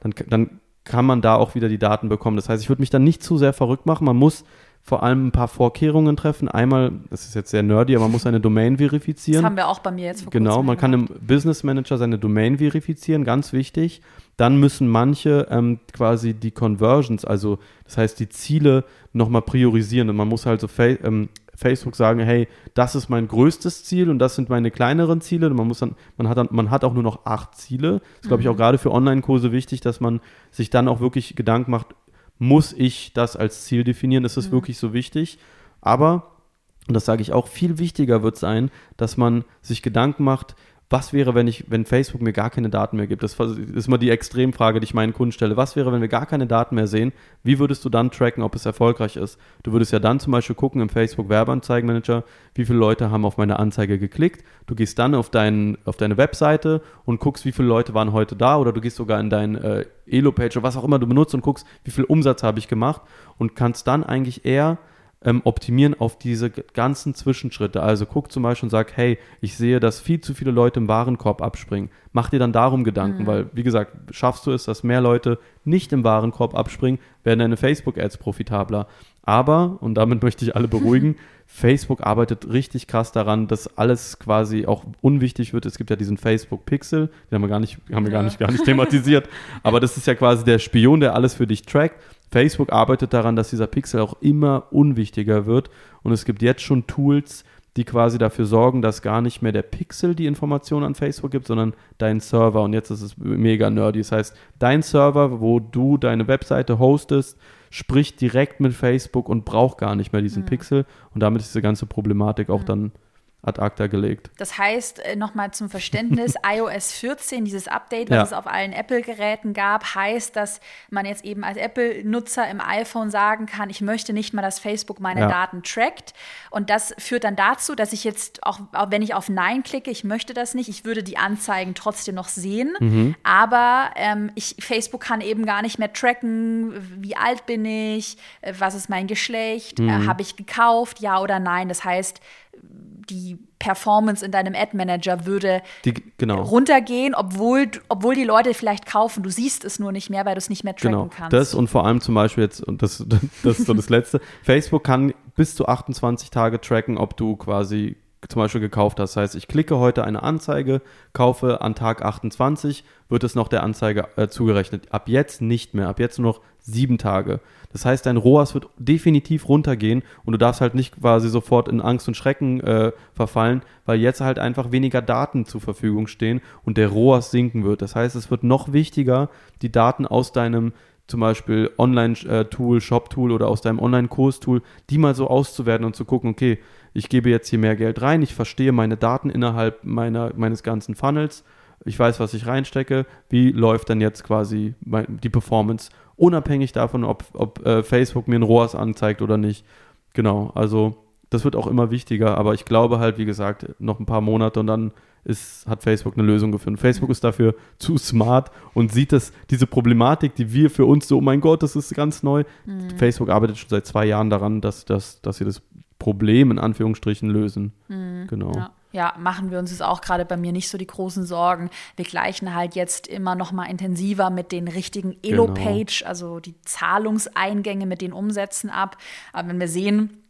dann, dann kann man da auch wieder die Daten bekommen. Das heißt, ich würde mich dann nicht zu sehr verrückt machen. Man muss vor allem ein paar Vorkehrungen treffen. Einmal, das ist jetzt sehr nerdy, aber man muss eine Domain verifizieren. Das haben wir auch bei mir jetzt vor Genau, man kann im Business Manager seine Domain verifizieren, ganz wichtig. Dann müssen manche ähm, quasi die Conversions, also das heißt die Ziele nochmal priorisieren. Und man muss halt so ähm, Facebook sagen, hey, das ist mein größtes Ziel und das sind meine kleineren Ziele. Und man muss dann, man hat dann, man hat auch nur noch acht Ziele. Das ist, glaube ich, auch mhm. gerade für Online-Kurse wichtig, dass man sich dann auch wirklich Gedanken macht, muss ich das als Ziel definieren? Ist es mhm. wirklich so wichtig? Aber, und das sage ich auch, viel wichtiger wird sein, dass man sich Gedanken macht, was wäre, wenn ich, wenn Facebook mir gar keine Daten mehr gibt? Das ist mal die Extremfrage, die ich meinen Kunden stelle. Was wäre, wenn wir gar keine Daten mehr sehen? Wie würdest du dann tracken, ob es erfolgreich ist? Du würdest ja dann zum Beispiel gucken im Facebook Werbeanzeigenmanager, wie viele Leute haben auf meine Anzeige geklickt. Du gehst dann auf, dein, auf deine Webseite und guckst, wie viele Leute waren heute da oder du gehst sogar in dein äh, Elo-Page oder was auch immer du benutzt und guckst, wie viel Umsatz habe ich gemacht und kannst dann eigentlich eher ähm, optimieren auf diese ganzen Zwischenschritte. Also guck zum Beispiel und sag, hey, ich sehe, dass viel zu viele Leute im Warenkorb abspringen. Mach dir dann darum Gedanken, mhm. weil, wie gesagt, schaffst du es, dass mehr Leute nicht im Warenkorb abspringen, werden deine Facebook-Ads profitabler. Aber, und damit möchte ich alle beruhigen, Facebook arbeitet richtig krass daran, dass alles quasi auch unwichtig wird. Es gibt ja diesen Facebook Pixel, den haben wir gar nicht, haben wir ja. gar nicht, gar nicht thematisiert. Aber das ist ja quasi der Spion, der alles für dich trackt. Facebook arbeitet daran, dass dieser Pixel auch immer unwichtiger wird. Und es gibt jetzt schon Tools, die quasi dafür sorgen, dass gar nicht mehr der Pixel die Information an Facebook gibt, sondern dein Server. Und jetzt ist es mega nerdy. Das heißt, dein Server, wo du deine Webseite hostest, spricht direkt mit Facebook und braucht gar nicht mehr diesen mhm. Pixel. Und damit ist diese ganze Problematik auch mhm. dann ad acta gelegt. Das heißt, äh, nochmal zum Verständnis, iOS 14, dieses Update, was ja. es auf allen Apple-Geräten gab, heißt, dass man jetzt eben als Apple-Nutzer im iPhone sagen kann, ich möchte nicht mal, dass Facebook meine ja. Daten trackt. Und das führt dann dazu, dass ich jetzt, auch, auch, wenn ich auf Nein klicke, ich möchte das nicht, ich würde die Anzeigen trotzdem noch sehen. Mhm. Aber ähm, ich, Facebook kann eben gar nicht mehr tracken, wie alt bin ich, äh, was ist mein Geschlecht, äh, mhm. äh, habe ich gekauft, ja oder nein. Das heißt, die Performance in deinem Ad Manager würde die, genau. runtergehen, obwohl, obwohl die Leute vielleicht kaufen. Du siehst es nur nicht mehr, weil du es nicht mehr tracken genau. kannst. Das und vor allem zum Beispiel jetzt, und das, das ist so das Letzte, Facebook kann bis zu 28 Tage tracken, ob du quasi zum Beispiel gekauft hast. Das heißt, ich klicke heute eine Anzeige, kaufe an Tag 28, wird es noch der Anzeige äh, zugerechnet. Ab jetzt nicht mehr, ab jetzt nur noch sieben Tage. Das heißt, dein ROAS wird definitiv runtergehen und du darfst halt nicht quasi sofort in Angst und Schrecken äh, verfallen, weil jetzt halt einfach weniger Daten zur Verfügung stehen und der ROAS sinken wird. Das heißt, es wird noch wichtiger, die Daten aus deinem zum Beispiel Online-Tool, Shop-Tool oder aus deinem Online-Kurs-Tool, die mal so auszuwerten und zu gucken, okay, ich gebe jetzt hier mehr Geld rein, ich verstehe meine Daten innerhalb meiner, meines ganzen Funnels ich weiß, was ich reinstecke, wie läuft dann jetzt quasi die Performance, unabhängig davon, ob, ob äh, Facebook mir ein ROAS anzeigt oder nicht. Genau, also das wird auch immer wichtiger, aber ich glaube halt, wie gesagt, noch ein paar Monate und dann ist, hat Facebook eine Lösung gefunden. Facebook ist dafür zu smart und sieht das, diese Problematik, die wir für uns so, oh mein Gott, das ist ganz neu. Mhm. Facebook arbeitet schon seit zwei Jahren daran, dass, dass, dass sie das Problem in Anführungsstrichen lösen. Mhm. Genau. Ja. Ja, machen wir uns jetzt auch gerade bei mir nicht so die großen Sorgen. Wir gleichen halt jetzt immer noch mal intensiver mit den richtigen genau. Elo-Page, genau. also die Zahlungseingänge mit den Umsätzen ab. Aber wenn wir sehen,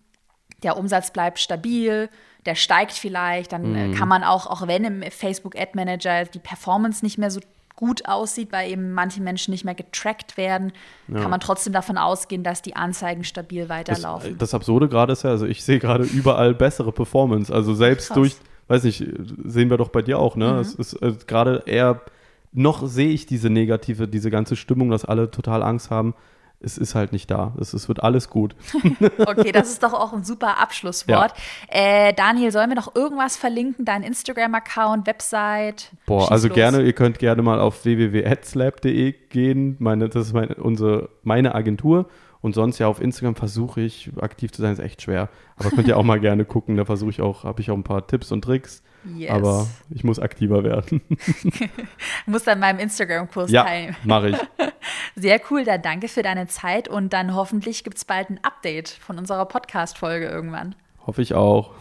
der Umsatz bleibt stabil, der steigt vielleicht, dann mhm. kann man auch, auch wenn im Facebook Ad Manager die Performance nicht mehr so gut aussieht, weil eben manche Menschen nicht mehr getrackt werden, ja. kann man trotzdem davon ausgehen, dass die Anzeigen stabil weiterlaufen. Das, das Absurde gerade ist ja, also ich sehe gerade überall bessere Performance. Also selbst Krass. durch, weiß nicht, sehen wir doch bei dir auch, ne? Mhm. Es ist äh, gerade eher, noch sehe ich diese negative, diese ganze Stimmung, dass alle total Angst haben es ist halt nicht da. Es, es wird alles gut. okay, das ist doch auch ein super Abschlusswort. Ja. Äh, Daniel, sollen wir noch irgendwas verlinken? Dein Instagram-Account, Website? Boah, Schieß also los. gerne, ihr könnt gerne mal auf www.adslab.de gehen. Meine, das ist meine, unsere, meine Agentur. Und sonst ja auf Instagram versuche ich aktiv zu sein, ist echt schwer. Aber könnt ihr auch mal gerne gucken. Da versuche ich auch, habe ich auch ein paar Tipps und Tricks. Yes. Aber ich muss aktiver werden. muss an meinem Instagram-Kurs ja, teilnehmen. mache ich. Sehr cool, dann danke für deine Zeit und dann hoffentlich gibt es bald ein Update von unserer Podcast-Folge irgendwann. Hoffe ich auch.